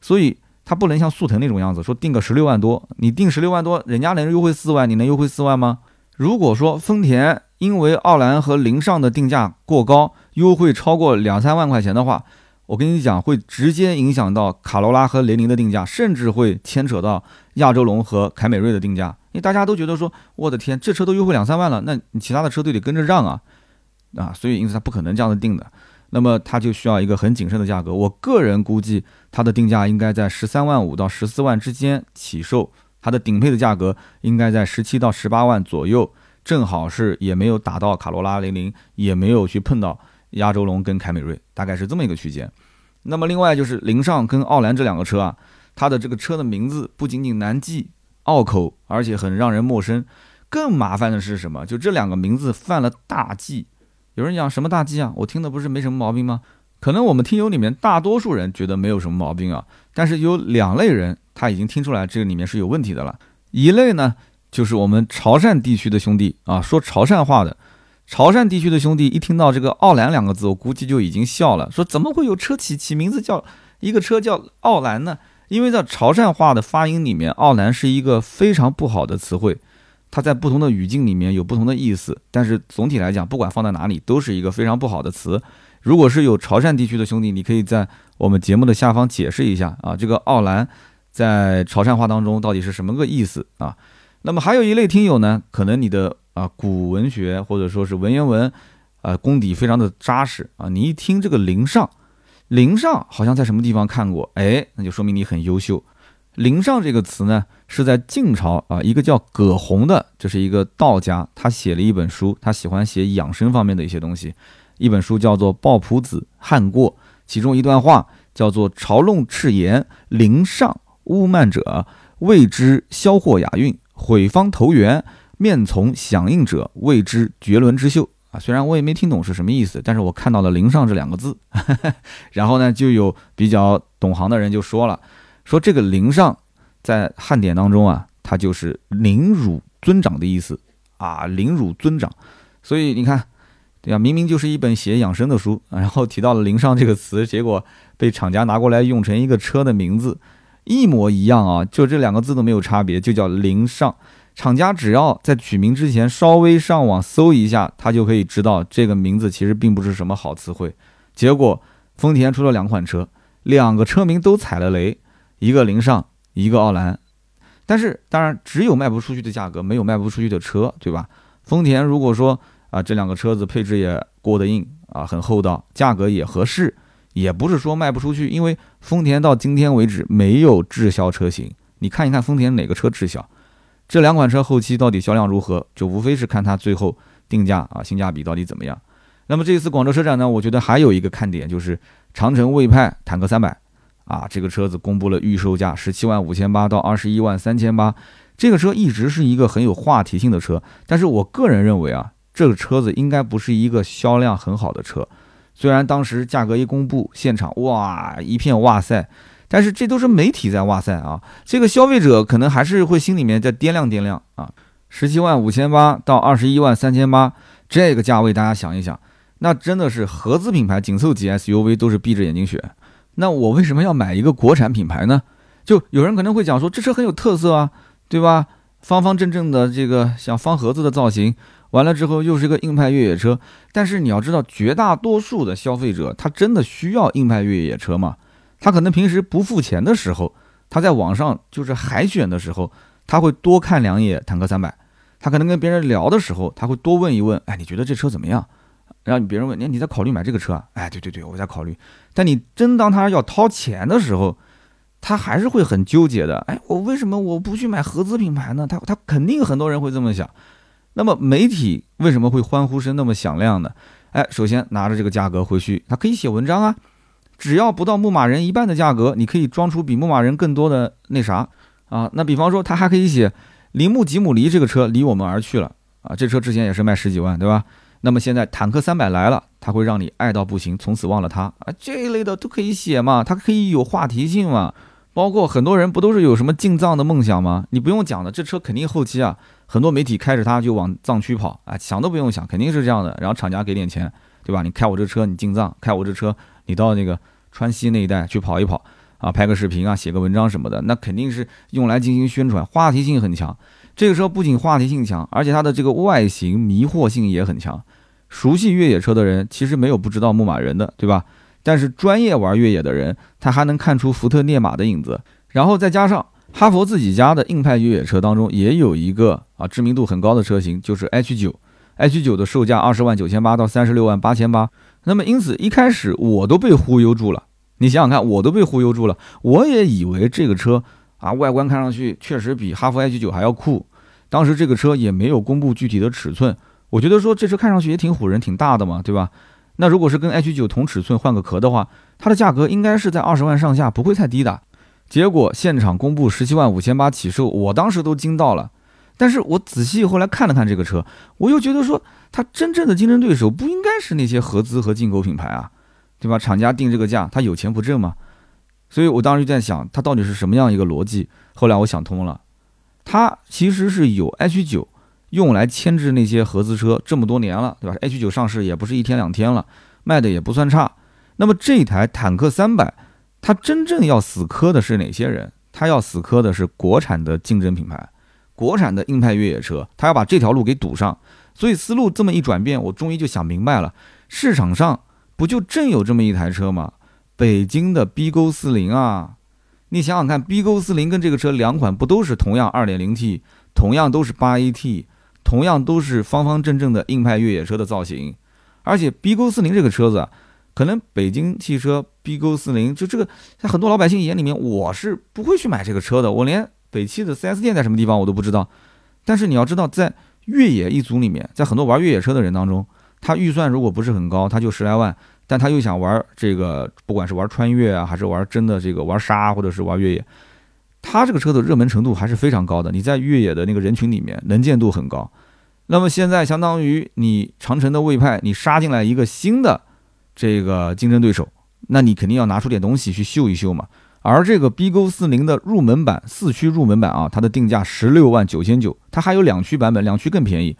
所以它不能像速腾那种样子，说定个十六万多，你定十六万多，人家能优惠四万，你能优惠四万吗？如果说丰田因为奥兰和凌尚的定价过高，优惠超过两三万块钱的话，我跟你讲，会直接影响到卡罗拉和雷凌的定价，甚至会牵扯到亚洲龙和凯美瑞的定价，因为大家都觉得说，我的天，这车都优惠两三万了，那你其他的车队得跟着让啊。啊，所以因此它不可能这样子定的，那么它就需要一个很谨慎的价格。我个人估计它的定价应该在十三万五到十四万之间起售，它的顶配的价格应该在十七到十八万左右，正好是也没有打到卡罗拉、雷凌，也没有去碰到亚洲龙跟凯美瑞，大概是这么一个区间。那么另外就是凌尚跟奥兰这两个车啊，它的这个车的名字不仅仅难记、拗口，而且很让人陌生。更麻烦的是什么？就这两个名字犯了大忌。有人讲什么大忌啊？我听的不是没什么毛病吗？可能我们听友里面大多数人觉得没有什么毛病啊，但是有两类人他已经听出来这个里面是有问题的了。一类呢，就是我们潮汕地区的兄弟啊，说潮汕话的。潮汕地区的兄弟一听到这个“奥兰”两个字，我估计就已经笑了，说怎么会有车起起名字叫一个车叫奥兰呢？因为在潮汕话的发音里面，“奥兰”是一个非常不好的词汇。它在不同的语境里面有不同的意思，但是总体来讲，不管放在哪里，都是一个非常不好的词。如果是有潮汕地区的兄弟，你可以在我们节目的下方解释一下啊，这个“奥兰”在潮汕话当中到底是什么个意思啊？那么还有一类听友呢，可能你的啊古文学或者说是文言文啊功底非常的扎实啊，你一听这个“陵上”，陵上好像在什么地方看过，哎，那就说明你很优秀。陵上这个词呢，是在晋朝啊，一个叫葛洪的，这是一个道家，他写了一本书，他喜欢写养生方面的一些东西，一本书叫做《抱朴子汉过》，其中一段话叫做“朝弄赤颜，陵上污慢者，谓之消祸雅韵；毁方投缘，面从响应者，谓之绝伦之秀。”啊，虽然我也没听懂是什么意思，但是我看到了“灵上”这两个字，[LAUGHS] 然后呢，就有比较懂行的人就说了。说这个“灵上”在汉典当中啊，它就是凌辱尊长的意思啊，凌辱尊长。所以你看，对呀，明明就是一本写养生的书，然后提到了“灵上”这个词，结果被厂家拿过来用成一个车的名字，一模一样啊，就这两个字都没有差别，就叫“灵上”。厂家只要在取名之前稍微上网搜一下，他就可以知道这个名字其实并不是什么好词汇。结果丰田出了两款车，两个车名都踩了雷，一个凌尚，一个奥兰。但是当然只有卖不出去的价格，没有卖不出去的车，对吧？丰田如果说啊这两个车子配置也过得硬啊，很厚道，价格也合适，也不是说卖不出去，因为丰田到今天为止没有滞销车型。你看一看丰田哪个车滞销？这两款车后期到底销量如何，就无非是看它最后定价啊，性价比到底怎么样。那么这一次广州车展呢，我觉得还有一个看点就是长城魏派坦克三百啊，这个车子公布了预售价十七万五千八到二十一万三千八。这个车一直是一个很有话题性的车，但是我个人认为啊，这个车子应该不是一个销量很好的车。虽然当时价格一公布，现场哇一片哇塞。但是这都是媒体在哇塞啊，这个消费者可能还是会心里面在掂量掂量啊。十七万五千八到二十一万三千八这个价位，大家想一想，那真的是合资品牌紧凑级 SUV 都是闭着眼睛选。那我为什么要买一个国产品牌呢？就有人可能会讲说，这车很有特色啊，对吧？方方正正的这个像方盒子的造型，完了之后又是一个硬派越野车。但是你要知道，绝大多数的消费者他真的需要硬派越野车吗？他可能平时不付钱的时候，他在网上就是海选的时候，他会多看两眼坦克三百。他可能跟别人聊的时候，他会多问一问，哎，你觉得这车怎么样？然后你别人问，你你在考虑买这个车啊？哎，对对对，我在考虑。但你真当他要掏钱的时候，他还是会很纠结的。哎，我为什么我不去买合资品牌呢？他他肯定很多人会这么想。那么媒体为什么会欢呼声那么响亮呢？哎，首先拿着这个价格回去，他可以写文章啊。只要不到牧马人一半的价格，你可以装出比牧马人更多的那啥啊？那比方说，他还可以写铃木吉姆尼这个车离我们而去了啊！这车之前也是卖十几万，对吧？那么现在坦克三百来了，它会让你爱到不行，从此忘了他啊！这一类的都可以写嘛，它可以有话题性嘛。包括很多人不都是有什么进藏的梦想吗？你不用讲的，这车肯定后期啊，很多媒体开着它就往藏区跑啊，想都不用想，肯定是这样的。然后厂家给点钱，对吧？你开我这车，你进藏；开我这车。你到那个川西那一带去跑一跑啊，拍个视频啊，写个文章什么的，那肯定是用来进行宣传，话题性很强。这个车不仅话题性强，而且它的这个外形迷惑性也很强。熟悉越野车的人其实没有不知道牧马人的，对吧？但是专业玩越野的人，他还能看出福特烈马的影子。然后再加上哈佛自己家的硬派越野车当中也有一个啊知名度很高的车型，就是 H 九。H 九的售价二十万九千八到三十六万八千八。那么，因此一开始我都被忽悠住了。你想想看，我都被忽悠住了。我也以为这个车啊，外观看上去确实比哈弗 H 九还要酷。当时这个车也没有公布具体的尺寸，我觉得说这车看上去也挺唬人，挺大的嘛，对吧？那如果是跟 H 九同尺寸换个壳的话，它的价格应该是在二十万上下，不会太低的。结果现场公布十七万五千八起售，我当时都惊到了。但是我仔细后来看了看这个车，我又觉得说，它真正的竞争对手不应该是那些合资和进口品牌啊，对吧？厂家定这个价，他有钱不挣吗？所以我当时就在想，它到底是什么样一个逻辑？后来我想通了，它其实是有 H 九用来牵制那些合资车这么多年了，对吧？H 九上市也不是一天两天了，卖的也不算差。那么这台坦克三百，它真正要死磕的是哪些人？它要死磕的是国产的竞争品牌。国产的硬派越野车，他要把这条路给堵上，所以思路这么一转变，我终于就想明白了，市场上不就正有这么一台车吗？北京的 B 勾四零啊，你想想看，B 勾四零跟这个车两款不都是同样 2.0T，同样都是 8AT，同样都是方方正正的硬派越野车的造型，而且 B 勾四零这个车子，可能北京汽车 B 勾四零就这个，在很多老百姓眼里面，我是不会去买这个车的，我连。北汽的 4S 店在什么地方我都不知道，但是你要知道，在越野一族里面，在很多玩越野车的人当中，他预算如果不是很高，他就十来万，但他又想玩这个，不管是玩穿越啊，还是玩真的这个玩沙，或者是玩越野，他这个车的热门程度还是非常高的。你在越野的那个人群里面，能见度很高。那么现在相当于你长城的魏派，你杀进来一个新的这个竞争对手，那你肯定要拿出点东西去秀一秀嘛。而这个 B 勾四零的入门版四驱入门版啊，它的定价十六万九千九，它还有两驱版本，两驱更便宜。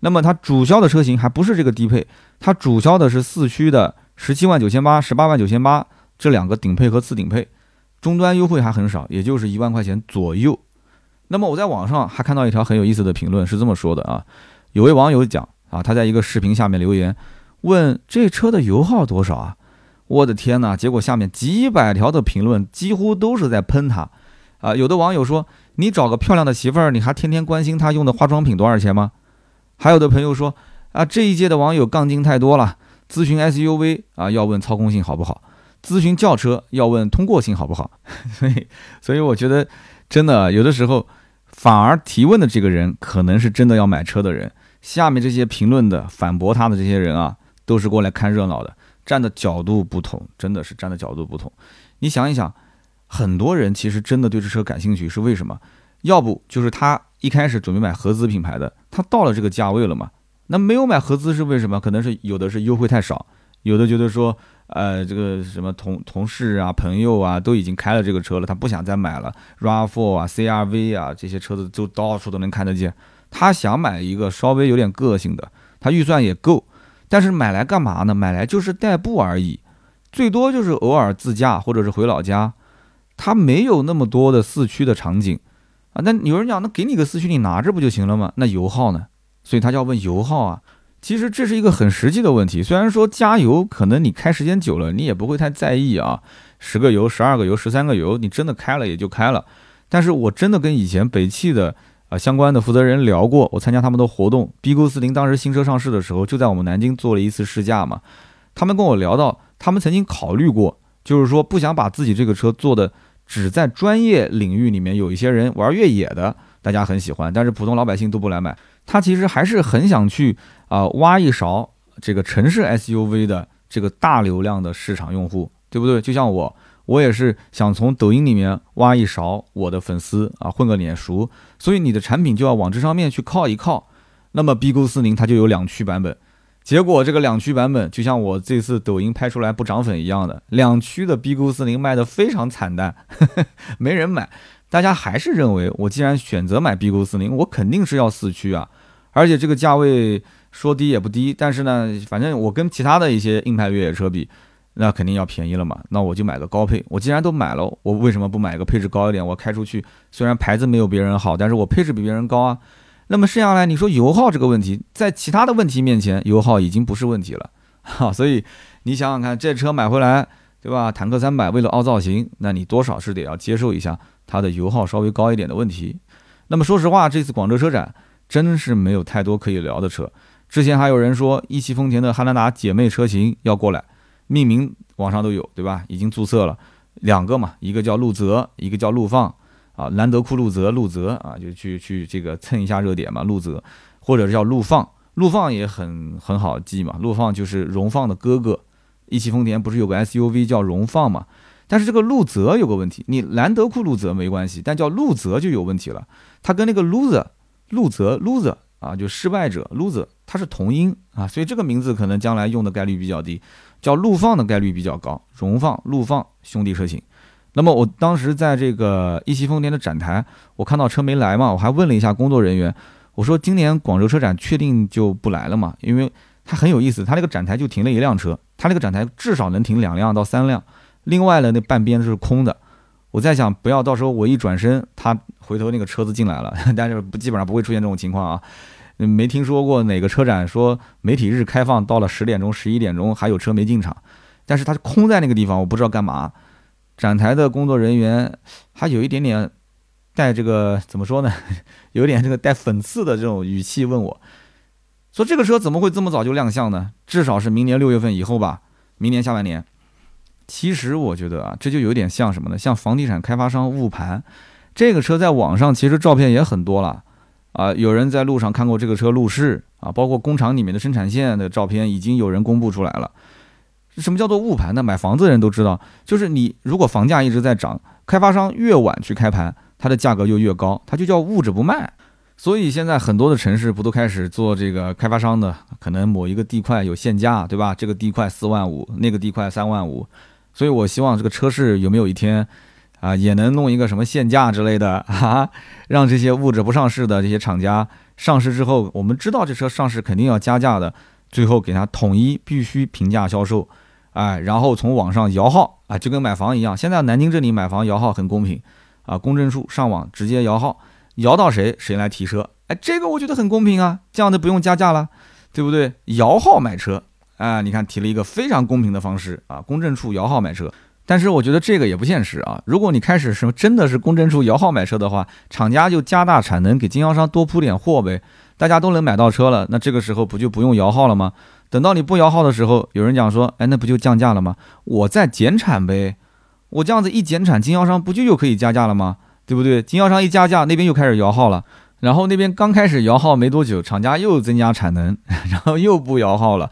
那么它主销的车型还不是这个低配，它主销的是四驱的十七万九千八、十八万九千八这两个顶配和次顶配，终端优惠还很少，也就是一万块钱左右。那么我在网上还看到一条很有意思的评论，是这么说的啊，有位网友讲啊，他在一个视频下面留言问这车的油耗多少啊？我的天哪！结果下面几百条的评论几乎都是在喷他啊。有的网友说，你找个漂亮的媳妇儿，你还天天关心她用的化妆品多少钱吗？还有的朋友说啊，这一届的网友杠精太多了，咨询 SUV 啊要问操控性好不好，咨询轿车要问通过性好不好。[LAUGHS] 所以，所以我觉得真的有的时候。反而提问的这个人可能是真的要买车的人，下面这些评论的反驳他的这些人啊，都是过来看热闹的，站的角度不同，真的是站的角度不同。你想一想，很多人其实真的对这车感兴趣是为什么？要不就是他一开始准备买合资品牌的，他到了这个价位了嘛？那没有买合资是为什么？可能是有的是优惠太少，有的觉得说。呃，这个什么同同事啊、朋友啊，都已经开了这个车了，他不想再买了。RAV4 啊、CRV 啊这些车子就到处都能看得见。他想买一个稍微有点个性的，他预算也够，但是买来干嘛呢？买来就是代步而已，最多就是偶尔自驾或者是回老家。他没有那么多的四驱的场景啊。那有人讲，那给你个四驱，你拿着不就行了吗？那油耗呢？所以他就要问油耗啊。其实这是一个很实际的问题，虽然说加油可能你开时间久了，你也不会太在意啊，十个油、十二个油、十三个油，你真的开了也就开了。但是我真的跟以前北汽的啊相关的负责人聊过，我参加他们的活动 BQ 四零当时新车上市的时候，就在我们南京做了一次试驾嘛。他们跟我聊到，他们曾经考虑过，就是说不想把自己这个车做的只在专业领域里面有一些人玩越野的，大家很喜欢，但是普通老百姓都不来买。他其实还是很想去啊挖一勺这个城市 SUV 的这个大流量的市场用户，对不对？就像我，我也是想从抖音里面挖一勺我的粉丝啊，混个脸熟。所以你的产品就要往这上面去靠一靠。那么 B 勾四零它就有两驱版本，结果这个两驱版本就像我这次抖音拍出来不涨粉一样的，两驱的 B 勾四零卖的非常惨淡，[LAUGHS] 没人买。大家还是认为，我既然选择买 B 勾四零，我肯定是要四驱啊。而且这个价位说低也不低，但是呢，反正我跟其他的一些硬派越野车比，那肯定要便宜了嘛。那我就买个高配。我既然都买了，我为什么不买个配置高一点？我开出去虽然牌子没有别人好，但是我配置比别人高啊。那么剩下来，你说油耗这个问题，在其他的问题面前，油耗已经不是问题了。[LAUGHS] 哈，所以你想想看，这车买回来，对吧？坦克三百为了凹造型，那你多少是得要接受一下它的油耗稍微高一点的问题。那么说实话，这次广州车展。真是没有太多可以聊的车。之前还有人说一汽丰田的汉兰达姐妹车型要过来，命名网上都有，对吧？已经注册了两个嘛，一个叫陆泽，一个叫陆放啊。兰德酷路泽，陆泽啊，就去去这个蹭一下热点嘛。陆泽或者是叫陆放，陆放也很很好记嘛。陆放就是荣放的哥哥。一汽丰田不是有个 SUV 叫荣放嘛？但是这个陆泽有个问题，你兰德酷路泽没关系，但叫陆泽就有问题了。它跟那个 loser。路泽 loser 啊，就失败者 loser，它是同音啊，所以这个名字可能将来用的概率比较低，叫陆放的概率比较高。荣放、陆放兄弟车型。那么我当时在这个一汽丰田的展台，我看到车没来嘛，我还问了一下工作人员，我说今年广州车展确定就不来了嘛？因为它很有意思，它那个展台就停了一辆车，它那个展台至少能停两辆到三辆，另外呢那半边是空的。我在想，不要到时候我一转身，他回头那个车子进来了，[LAUGHS] 但是不基本上不会出现这种情况啊。没听说过哪个车展说媒体日开放到了十点钟、十一点钟还有车没进场，但是它空在那个地方，我不知道干嘛。展台的工作人员还有一点点带这个怎么说呢？[LAUGHS] 有点这个带讽刺的这种语气问我，说这个车怎么会这么早就亮相呢？至少是明年六月份以后吧，明年下半年。其实我觉得啊，这就有点像什么呢？像房地产开发商误盘。这个车在网上其实照片也很多了啊，有人在路上看过这个车路试啊，包括工厂里面的生产线的照片已经有人公布出来了。什么叫做误盘呢？买房子的人都知道，就是你如果房价一直在涨，开发商越晚去开盘，它的价格就越高，它就叫捂着不卖。所以现在很多的城市不都开始做这个开发商的，可能某一个地块有限价，对吧？这个地块四万五，那个地块三万五。所以，我希望这个车市有没有一天，啊，也能弄一个什么限价之类的 [LAUGHS] 哈，让这些物质不上市的这些厂家上市之后，我们知道这车上市肯定要加价的，最后给它统一必须平价销售，哎，然后从网上摇号啊，就跟买房一样，现在南京这里买房摇号很公平啊，公证处上网直接摇号，摇到谁谁来提车，哎，这个我觉得很公平啊，这样的不用加价了，对不对？摇号买车，啊，你看提了一个非常公平的方式啊，公证处摇号买车。但是我觉得这个也不现实啊！如果你开始是真的是公证处摇号买车的话，厂家就加大产能，给经销商多铺点货呗，大家都能买到车了，那这个时候不就不用摇号了吗？等到你不摇号的时候，有人讲说，哎，那不就降价了吗？我再减产呗，我这样子一减产，经销商不就又可以加价了吗？对不对？经销商一加价，那边又开始摇号了，然后那边刚开始摇号没多久，厂家又增加产能，[LAUGHS] 然后又不摇号了。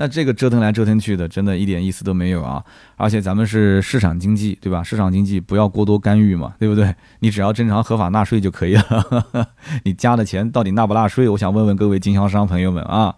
那这个折腾来折腾去的，真的一点意思都没有啊！而且咱们是市场经济，对吧？市场经济不要过多干预嘛，对不对？你只要正常合法纳税就可以了。[LAUGHS] 你加的钱到底纳不纳税？我想问问各位经销商朋友们啊。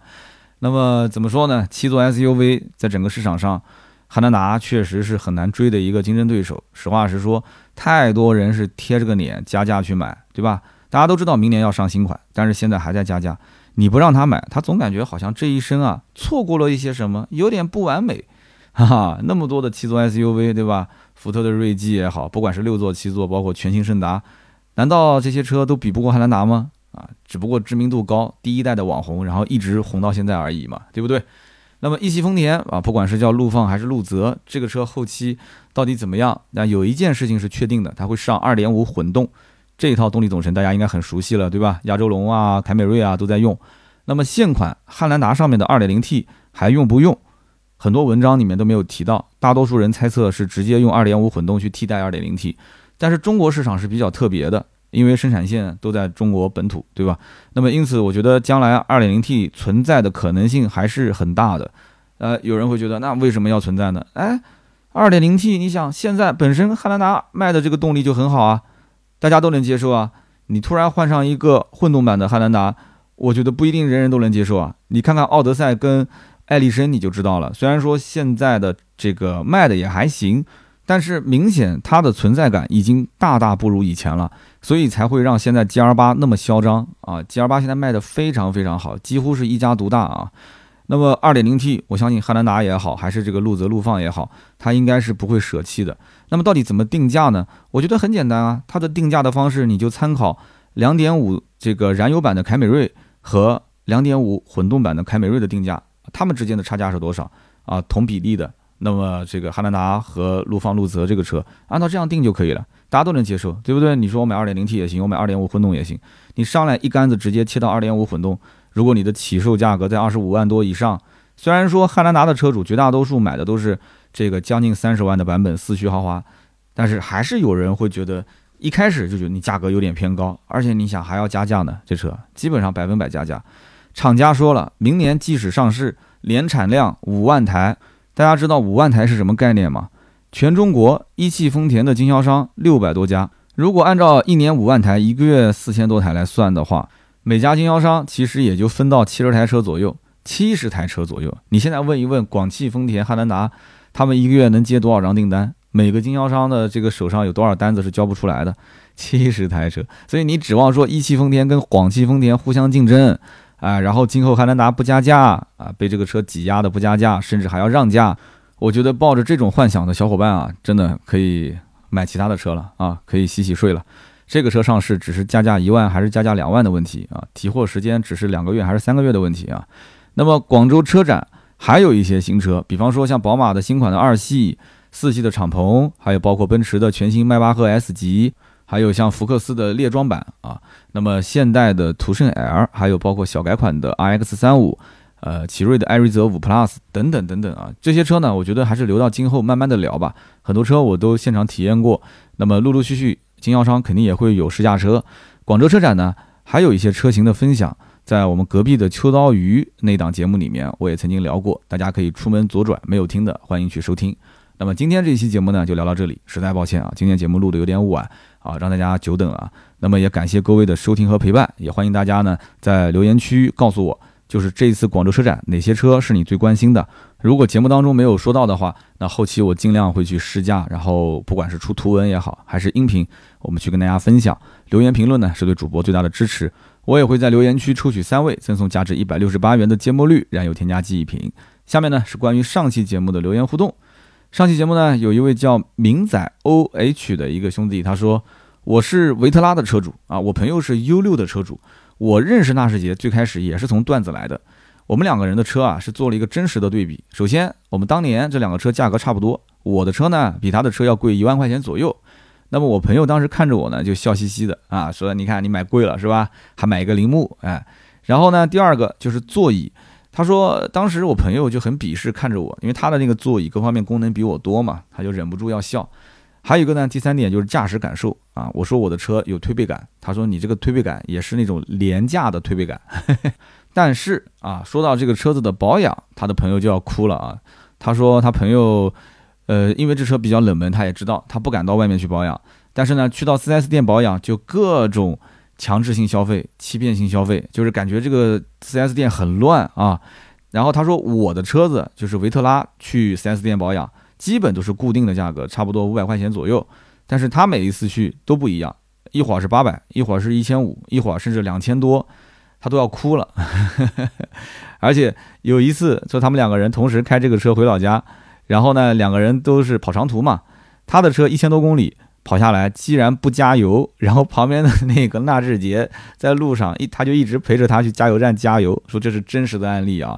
那么怎么说呢？七座 SUV 在整个市场上，汉兰达确实是很难追的一个竞争对手。实话实说，太多人是贴着个脸加价去买，对吧？大家都知道明年要上新款，但是现在还在加价。你不让他买，他总感觉好像这一生啊错过了一些什么，有点不完美，[LAUGHS] 哈哈，那么多的七座 SUV，对吧？福特的锐际也好，不管是六座、七座，包括全新胜达，难道这些车都比不过汉兰达吗？啊，只不过知名度高，第一代的网红，然后一直红到现在而已嘛，对不对？那么一汽丰田啊，不管是叫陆放还是陆泽，这个车后期到底怎么样？那有一件事情是确定的，它会上2.5混动。这一套动力总成大家应该很熟悉了，对吧？亚洲龙啊、凯美瑞啊都在用。那么现款汉兰达上面的 2.0T 还用不用？很多文章里面都没有提到。大多数人猜测是直接用2.5混动去替代 2.0T。但是中国市场是比较特别的，因为生产线都在中国本土，对吧？那么因此，我觉得将来 2.0T 存在的可能性还是很大的。呃，有人会觉得，那为什么要存在呢？哎，2.0T，你想现在本身汉兰达卖的这个动力就很好啊。大家都能接受啊！你突然换上一个混动版的汉兰达，我觉得不一定人人都能接受啊。你看看奥德赛跟艾力绅，你就知道了。虽然说现在的这个卖的也还行，但是明显它的存在感已经大大不如以前了，所以才会让现在 G R 八那么嚣张啊！G R 八现在卖的非常非常好，几乎是一家独大啊。那么二点零 T，我相信汉兰达也好，还是这个陆泽陆放也好，它应该是不会舍弃的。那么到底怎么定价呢？我觉得很简单啊，它的定价的方式你就参考两点五这个燃油版的凯美瑞和两点五混动版的凯美瑞的定价，它们之间的差价是多少啊？同比例的，那么这个汉兰达和陆放陆泽这个车，按照这样定就可以了，大家都能接受，对不对？你说我买二点零 T 也行，我买二点五混动也行，你上来一竿子直接切到二点五混动。如果你的起售价格在二十五万多以上，虽然说汉兰达的车主绝大多数买的都是这个将近三十万的版本四驱豪华，但是还是有人会觉得一开始就觉得你价格有点偏高，而且你想还要加价呢，这车基本上百分百加价。厂家说了，明年即使上市，年产量五万台，大家知道五万台是什么概念吗？全中国一汽丰田的经销商六百多家，如果按照一年五万台，一个月四千多台来算的话。每家经销商其实也就分到七十台车左右，七十台车左右。你现在问一问广汽丰田、汉兰达，他们一个月能接多少张订单？每个经销商的这个手上有多少单子是交不出来的？七十台车，所以你指望说一汽丰田跟广汽丰田互相竞争，啊，然后今后汉兰达不加价啊，被这个车挤压的不加价，甚至还要让价，我觉得抱着这种幻想的小伙伴啊，真的可以买其他的车了啊，可以洗洗睡了。这个车上市只是加价一万还是加价两万的问题啊，提货时间只是两个月还是三个月的问题啊。那么广州车展还有一些新车，比方说像宝马的新款的二系、四系的敞篷，还有包括奔驰的全新迈巴赫 S 级，还有像福克斯的猎装版啊。那么现代的途胜 L，还有包括小改款的 RX 三五，呃，奇瑞的艾瑞泽五 Plus 等等等等啊。这些车呢，我觉得还是留到今后慢慢的聊吧。很多车我都现场体验过，那么陆陆续续。经销商肯定也会有试驾车，广州车展呢，还有一些车型的分享，在我们隔壁的秋刀鱼那档节目里面，我也曾经聊过，大家可以出门左转，没有听的欢迎去收听。那么今天这期节目呢，就聊到这里，实在抱歉啊，今天节目录的有点晚啊，让大家久等了。那么也感谢各位的收听和陪伴，也欢迎大家呢在留言区告诉我。就是这一次广州车展，哪些车是你最关心的？如果节目当中没有说到的话，那后期我尽量会去试驾，然后不管是出图文也好，还是音频，我们去跟大家分享。留言评论呢，是对主播最大的支持。我也会在留言区抽取三位，赠送价值一百六十八元的芥末绿燃油添加剂一瓶。下面呢是关于上期节目的留言互动。上期节目呢，有一位叫明仔 O H 的一个兄弟，他说我是维特拉的车主啊，我朋友是 U 六的车主，我认识纳什捷最开始也是从段子来的。我们两个人的车啊是做了一个真实的对比。首先，我们当年这两个车价格差不多，我的车呢比他的车要贵一万块钱左右。那么我朋友当时看着我呢，就笑嘻嘻的啊，说：“你看你买贵了是吧？还买一个铃木，哎。”然后呢，第二个就是座椅。他说，当时我朋友就很鄙视看着我，因为他的那个座椅各方面功能比我多嘛，他就忍不住要笑。还有一个呢，第三点就是驾驶感受啊。我说我的车有推背感，他说你这个推背感也是那种廉价的推背感。[LAUGHS] 但是啊，说到这个车子的保养，他的朋友就要哭了啊。他说他朋友。呃，因为这车比较冷门，他也知道他不敢到外面去保养，但是呢，去到 4S 店保养就各种强制性消费、欺骗性消费，就是感觉这个 4S 店很乱啊。然后他说我的车子就是维特拉去 4S 店保养，基本都是固定的价格，差不多五百块钱左右。但是他每一次去都不一样，一会儿是八百，一会儿是一千五，一会儿甚至两千多，他都要哭了。[LAUGHS] 而且有一次，就他们两个人同时开这个车回老家。然后呢，两个人都是跑长途嘛，他的车一千多公里跑下来，既然不加油，然后旁边的那个纳智捷在路上一，他就一直陪着他去加油站加油，说这是真实的案例啊。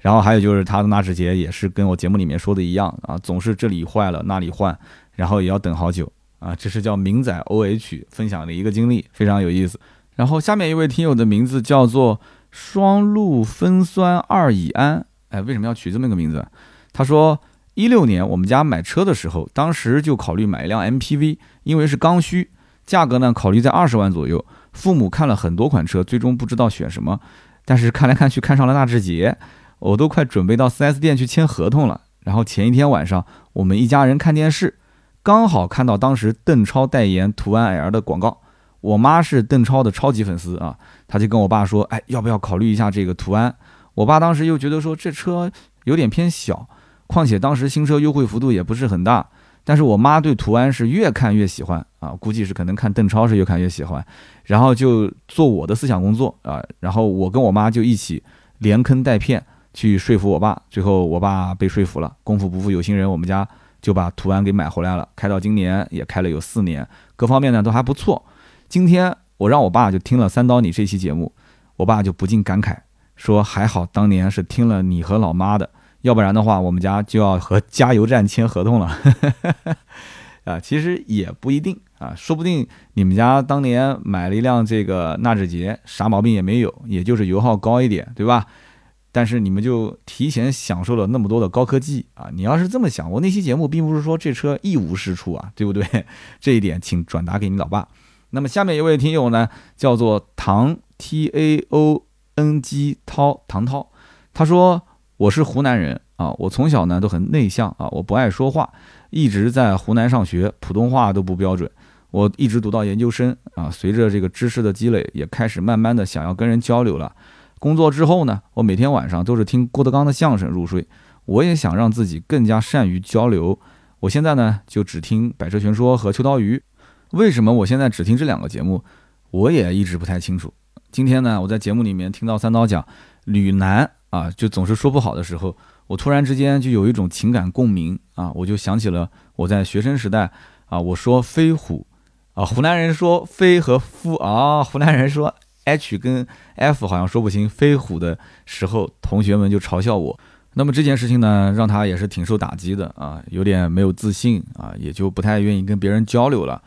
然后还有就是他的纳智捷也是跟我节目里面说的一样啊，总是这里坏了那里换，然后也要等好久啊。这是叫明仔 O H 分享的一个经历，非常有意思。然后下面一位听友的名字叫做双氯芬酸二乙胺，哎，为什么要取这么一个名字？他说。一六年我们家买车的时候，当时就考虑买一辆 MPV，因为是刚需，价格呢考虑在二十万左右。父母看了很多款车，最终不知道选什么，但是看来看去看上了纳智捷，我都快准备到 4S 店去签合同了。然后前一天晚上，我们一家人看电视，刚好看到当时邓超代言途安 L 的广告。我妈是邓超的超级粉丝啊，她就跟我爸说：“哎，要不要考虑一下这个途安？”我爸当时又觉得说这车有点偏小。况且当时新车优惠幅度也不是很大，但是我妈对途安是越看越喜欢啊，估计是可能看邓超是越看越喜欢，然后就做我的思想工作啊，然后我跟我妈就一起连坑带骗去说服我爸，最后我爸被说服了，功夫不负有心人，我们家就把途安给买回来了，开到今年也开了有四年，各方面呢都还不错。今天我让我爸就听了三刀你这期节目，我爸就不禁感慨说还好当年是听了你和老妈的。要不然的话，我们家就要和 [LAUGHS] 加油站签合同了，[LAUGHS] 啊，其实也不一定啊，说不定你们家当年买了一辆这个纳智捷，啥毛病也没有，也就是油耗高一点，对吧？但是你们就提前享受了那么多的高科技啊！你要是这么想，我那期节目并不是说这车一无是处啊，对不对？[LAUGHS] 这一点请转达给你老爸。那么下面一位听友呢，叫做唐 T A O N G 涛唐涛，他说。我是湖南人啊，我从小呢都很内向啊，我不爱说话，一直在湖南上学，普通话都不标准。我一直读到研究生啊，随着这个知识的积累，也开始慢慢的想要跟人交流了。工作之后呢，我每天晚上都是听郭德纲的相声入睡。我也想让自己更加善于交流。我现在呢就只听《百车全说》和《秋刀鱼》。为什么我现在只听这两个节目？我也一直不太清楚。今天呢，我在节目里面听到三刀讲吕南。啊，就总是说不好的时候，我突然之间就有一种情感共鸣啊，我就想起了我在学生时代啊，我说飞虎啊，湖南人说飞和夫啊，湖南人说 H 跟 F 好像说不清飞虎的时候，同学们就嘲笑我。那么这件事情呢，让他也是挺受打击的啊，有点没有自信啊，也就不太愿意跟别人交流了。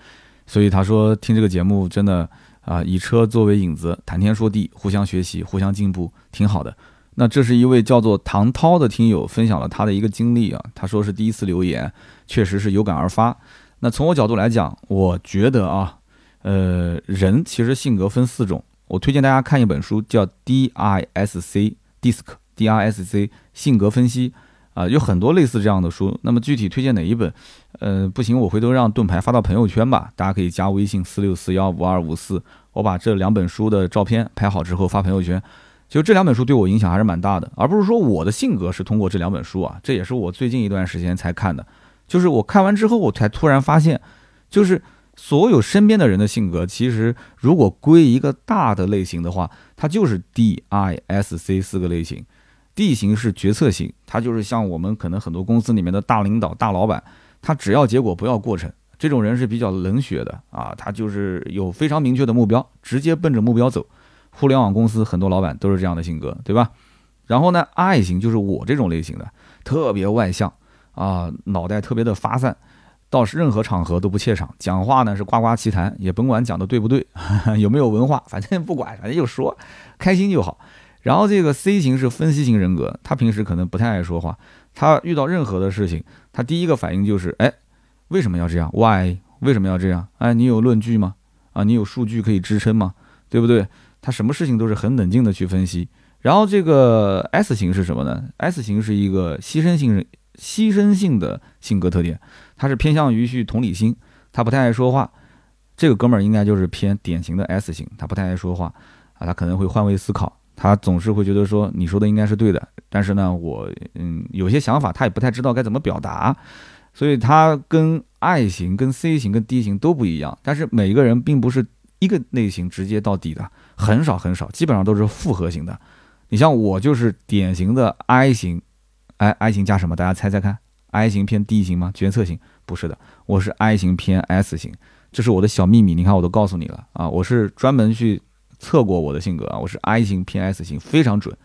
所以他说听这个节目真的啊，以车作为引子，谈天说地，互相学习，互相进步，挺好的。那这是一位叫做唐涛的听友分享了他的一个经历啊，他说是第一次留言，确实是有感而发。那从我角度来讲，我觉得啊，呃，人其实性格分四种，我推荐大家看一本书，叫 D I S C DISC D I S C 性格分析啊，有很多类似这样的书。那么具体推荐哪一本？呃，不行，我回头让盾牌发到朋友圈吧，大家可以加微信四六四幺五二五四，我把这两本书的照片拍好之后发朋友圈。就这两本书对我影响还是蛮大的，而不是说我的性格是通过这两本书啊，这也是我最近一段时间才看的。就是我看完之后，我才突然发现，就是所有身边的人的性格，其实如果归一个大的类型的话，它就是 D I S C 四个类型。D 型是决策型，它就是像我们可能很多公司里面的大领导、大老板，他只要结果不要过程。这种人是比较冷血的啊，他就是有非常明确的目标，直接奔着目标走。互联网公司很多老板都是这样的性格，对吧？然后呢，I 型就是我这种类型的，特别外向啊，脑袋特别的发散。到任何场合都不怯场，讲话呢是呱呱其谈，也甭管讲的对不对，[LAUGHS] 有没有文化，反正不管，反正就说，开心就好。然后这个 C 型是分析型人格，他平时可能不太爱说话，他遇到任何的事情，他第一个反应就是，哎，为什么要这样？Why？为什么要这样？哎，你有论据吗？啊，你有数据可以支撑吗？对不对？他什么事情都是很冷静的去分析。然后这个 S 型是什么呢？S 型是一个牺牲性。牺牲性的性格特点，他是偏向于去同理心，他不太爱说话。这个哥们儿应该就是偏典型的 S 型，他不太爱说话啊，他可能会换位思考，他总是会觉得说你说的应该是对的，但是呢，我嗯有些想法他也不太知道该怎么表达，所以他跟 I 型、跟 C 型、跟 D 型都不一样。但是每一个人并不是一个类型直接到底的，很少很少，基本上都是复合型的。你像我就是典型的 I 型。I I 型加什么？大家猜猜看，I 型偏 D 型吗？决策型？不是的，我是 I 型偏 S 型，这是我的小秘密。你看，我都告诉你了啊，我是专门去测过我的性格啊，我是 I 型偏 S 型，非常准。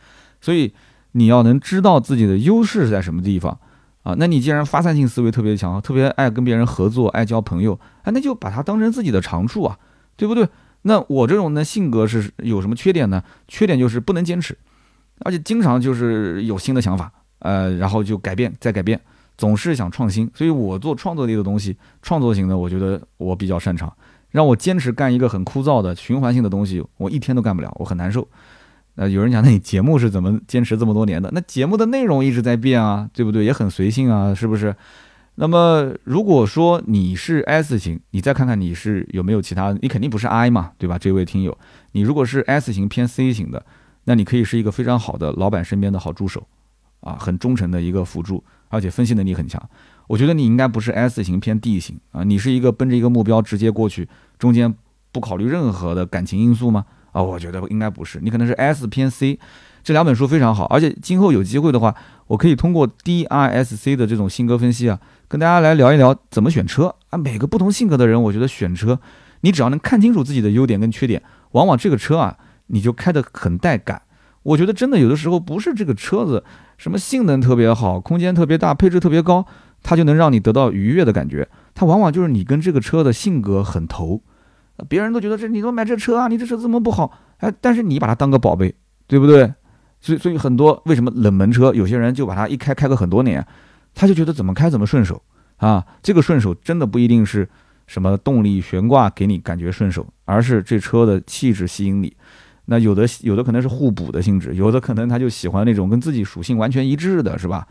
所以你要能知道自己的优势是在什么地方啊，那你既然发散性思维特别强，特别爱跟别人合作，爱交朋友，哎，那就把它当成自己的长处啊，对不对？那我这种呢性格是有什么缺点呢？缺点就是不能坚持，而且经常就是有新的想法。呃，然后就改变，再改变，总是想创新，所以我做创作类的东西，创作型的，我觉得我比较擅长。让我坚持干一个很枯燥的循环性的东西，我一天都干不了，我很难受。呃，有人讲，那你节目是怎么坚持这么多年的？那节目的内容一直在变啊，对不对？也很随性啊，是不是？那么如果说你是 S 型，你再看看你是有没有其他，你肯定不是 I 嘛，对吧？这位听友，你如果是 S 型偏 C 型的，那你可以是一个非常好的老板身边的好助手。啊，很忠诚的一个辅助，而且分析能力很强。我觉得你应该不是 S 型偏 D 型啊，你是一个奔着一个目标直接过去，中间不考虑任何的感情因素吗？啊，我觉得应该不是，你可能是 S 偏 C。这两本书非常好，而且今后有机会的话，我可以通过 D R S C 的这种性格分析啊，跟大家来聊一聊怎么选车啊。每个不同性格的人，我觉得选车，你只要能看清楚自己的优点跟缺点，往往这个车啊，你就开得很带感。我觉得真的有的时候不是这个车子。什么性能特别好，空间特别大，配置特别高，它就能让你得到愉悦的感觉。它往往就是你跟这个车的性格很投，别人都觉得这你怎么买这车啊？你这车怎么不好？哎，但是你把它当个宝贝，对不对？所以所以很多为什么冷门车，有些人就把它一开开个很多年，他就觉得怎么开怎么顺手啊。这个顺手真的不一定是什么动力悬挂给你感觉顺手，而是这车的气质吸引你。那有的有的可能是互补的性质，有的可能他就喜欢那种跟自己属性完全一致的，是吧？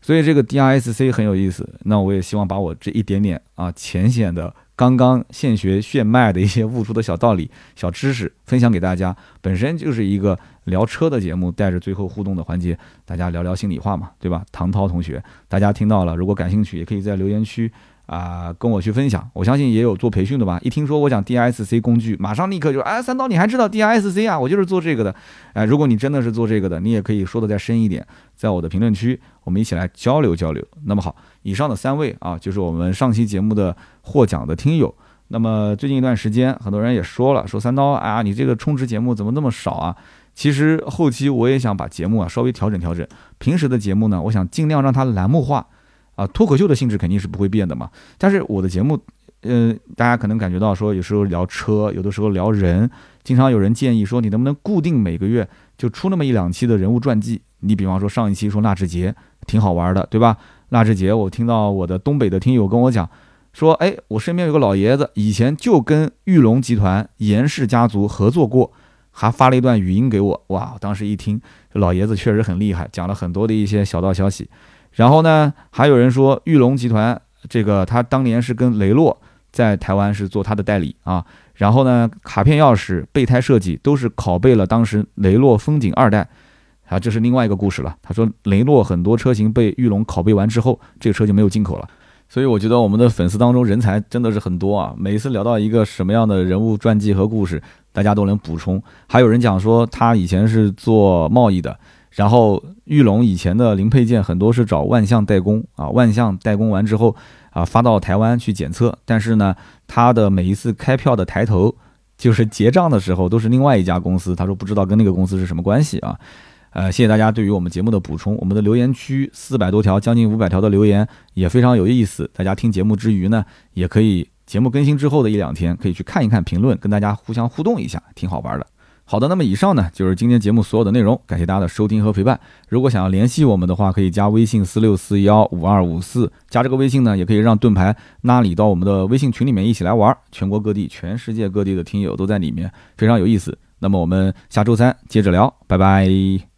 所以这个 D R S C 很有意思。那我也希望把我这一点点啊浅显的、刚刚现学现卖的一些悟出的小道理、小知识分享给大家。本身就是一个聊车的节目，带着最后互动的环节，大家聊聊心里话嘛，对吧？唐涛同学，大家听到了，如果感兴趣，也可以在留言区。啊，跟我去分享，我相信也有做培训的吧。一听说我讲 D I S C 工具，马上立刻就哎，三刀你还知道 D I S C 啊？我就是做这个的。哎，如果你真的是做这个的，你也可以说的再深一点，在我的评论区，我们一起来交流交流。那么好，以上的三位啊，就是我们上期节目的获奖的听友。那么最近一段时间，很多人也说了，说三刀啊，你这个充值节目怎么那么少啊？其实后期我也想把节目啊稍微调整调整，平时的节目呢，我想尽量让它栏目化。啊，脱口秀的性质肯定是不会变的嘛。但是我的节目，嗯，大家可能感觉到说，有时候聊车，有的时候聊人，经常有人建议说，你能不能固定每个月就出那么一两期的人物传记？你比方说上一期说纳智捷，挺好玩的，对吧？纳智捷，我听到我的东北的听友跟我讲说，哎，我身边有个老爷子，以前就跟玉龙集团严氏家族合作过，还发了一段语音给我。哇，当时一听，老爷子确实很厉害，讲了很多的一些小道消息。然后呢，还有人说玉龙集团这个他当年是跟雷诺在台湾是做他的代理啊。然后呢，卡片钥匙、备胎设计都是拷贝了当时雷诺风景二代啊，这是另外一个故事了。他说雷诺很多车型被玉龙拷贝完之后，这个车就没有进口了。所以我觉得我们的粉丝当中人才真的是很多啊。每次聊到一个什么样的人物传记和故事，大家都能补充。还有人讲说他以前是做贸易的，然后玉龙以前的零配件很多是找万象代工啊，万象代工完之后啊发到台湾去检测，但是呢，他的每一次开票的抬头就是结账的时候都是另外一家公司，他说不知道跟那个公司是什么关系啊。呃，谢谢大家对于我们节目的补充。我们的留言区四百多条，将近五百条的留言也非常有意思。大家听节目之余呢，也可以节目更新之后的一两天，可以去看一看评论，跟大家互相互动一下，挺好玩的。好的，那么以上呢就是今天节目所有的内容，感谢大家的收听和陪伴。如果想要联系我们的话，可以加微信四六四幺五二五四，加这个微信呢，也可以让盾牌拉你到我们的微信群里面一起来玩。全国各地、全世界各地的听友都在里面，非常有意思。那么我们下周三接着聊，拜拜。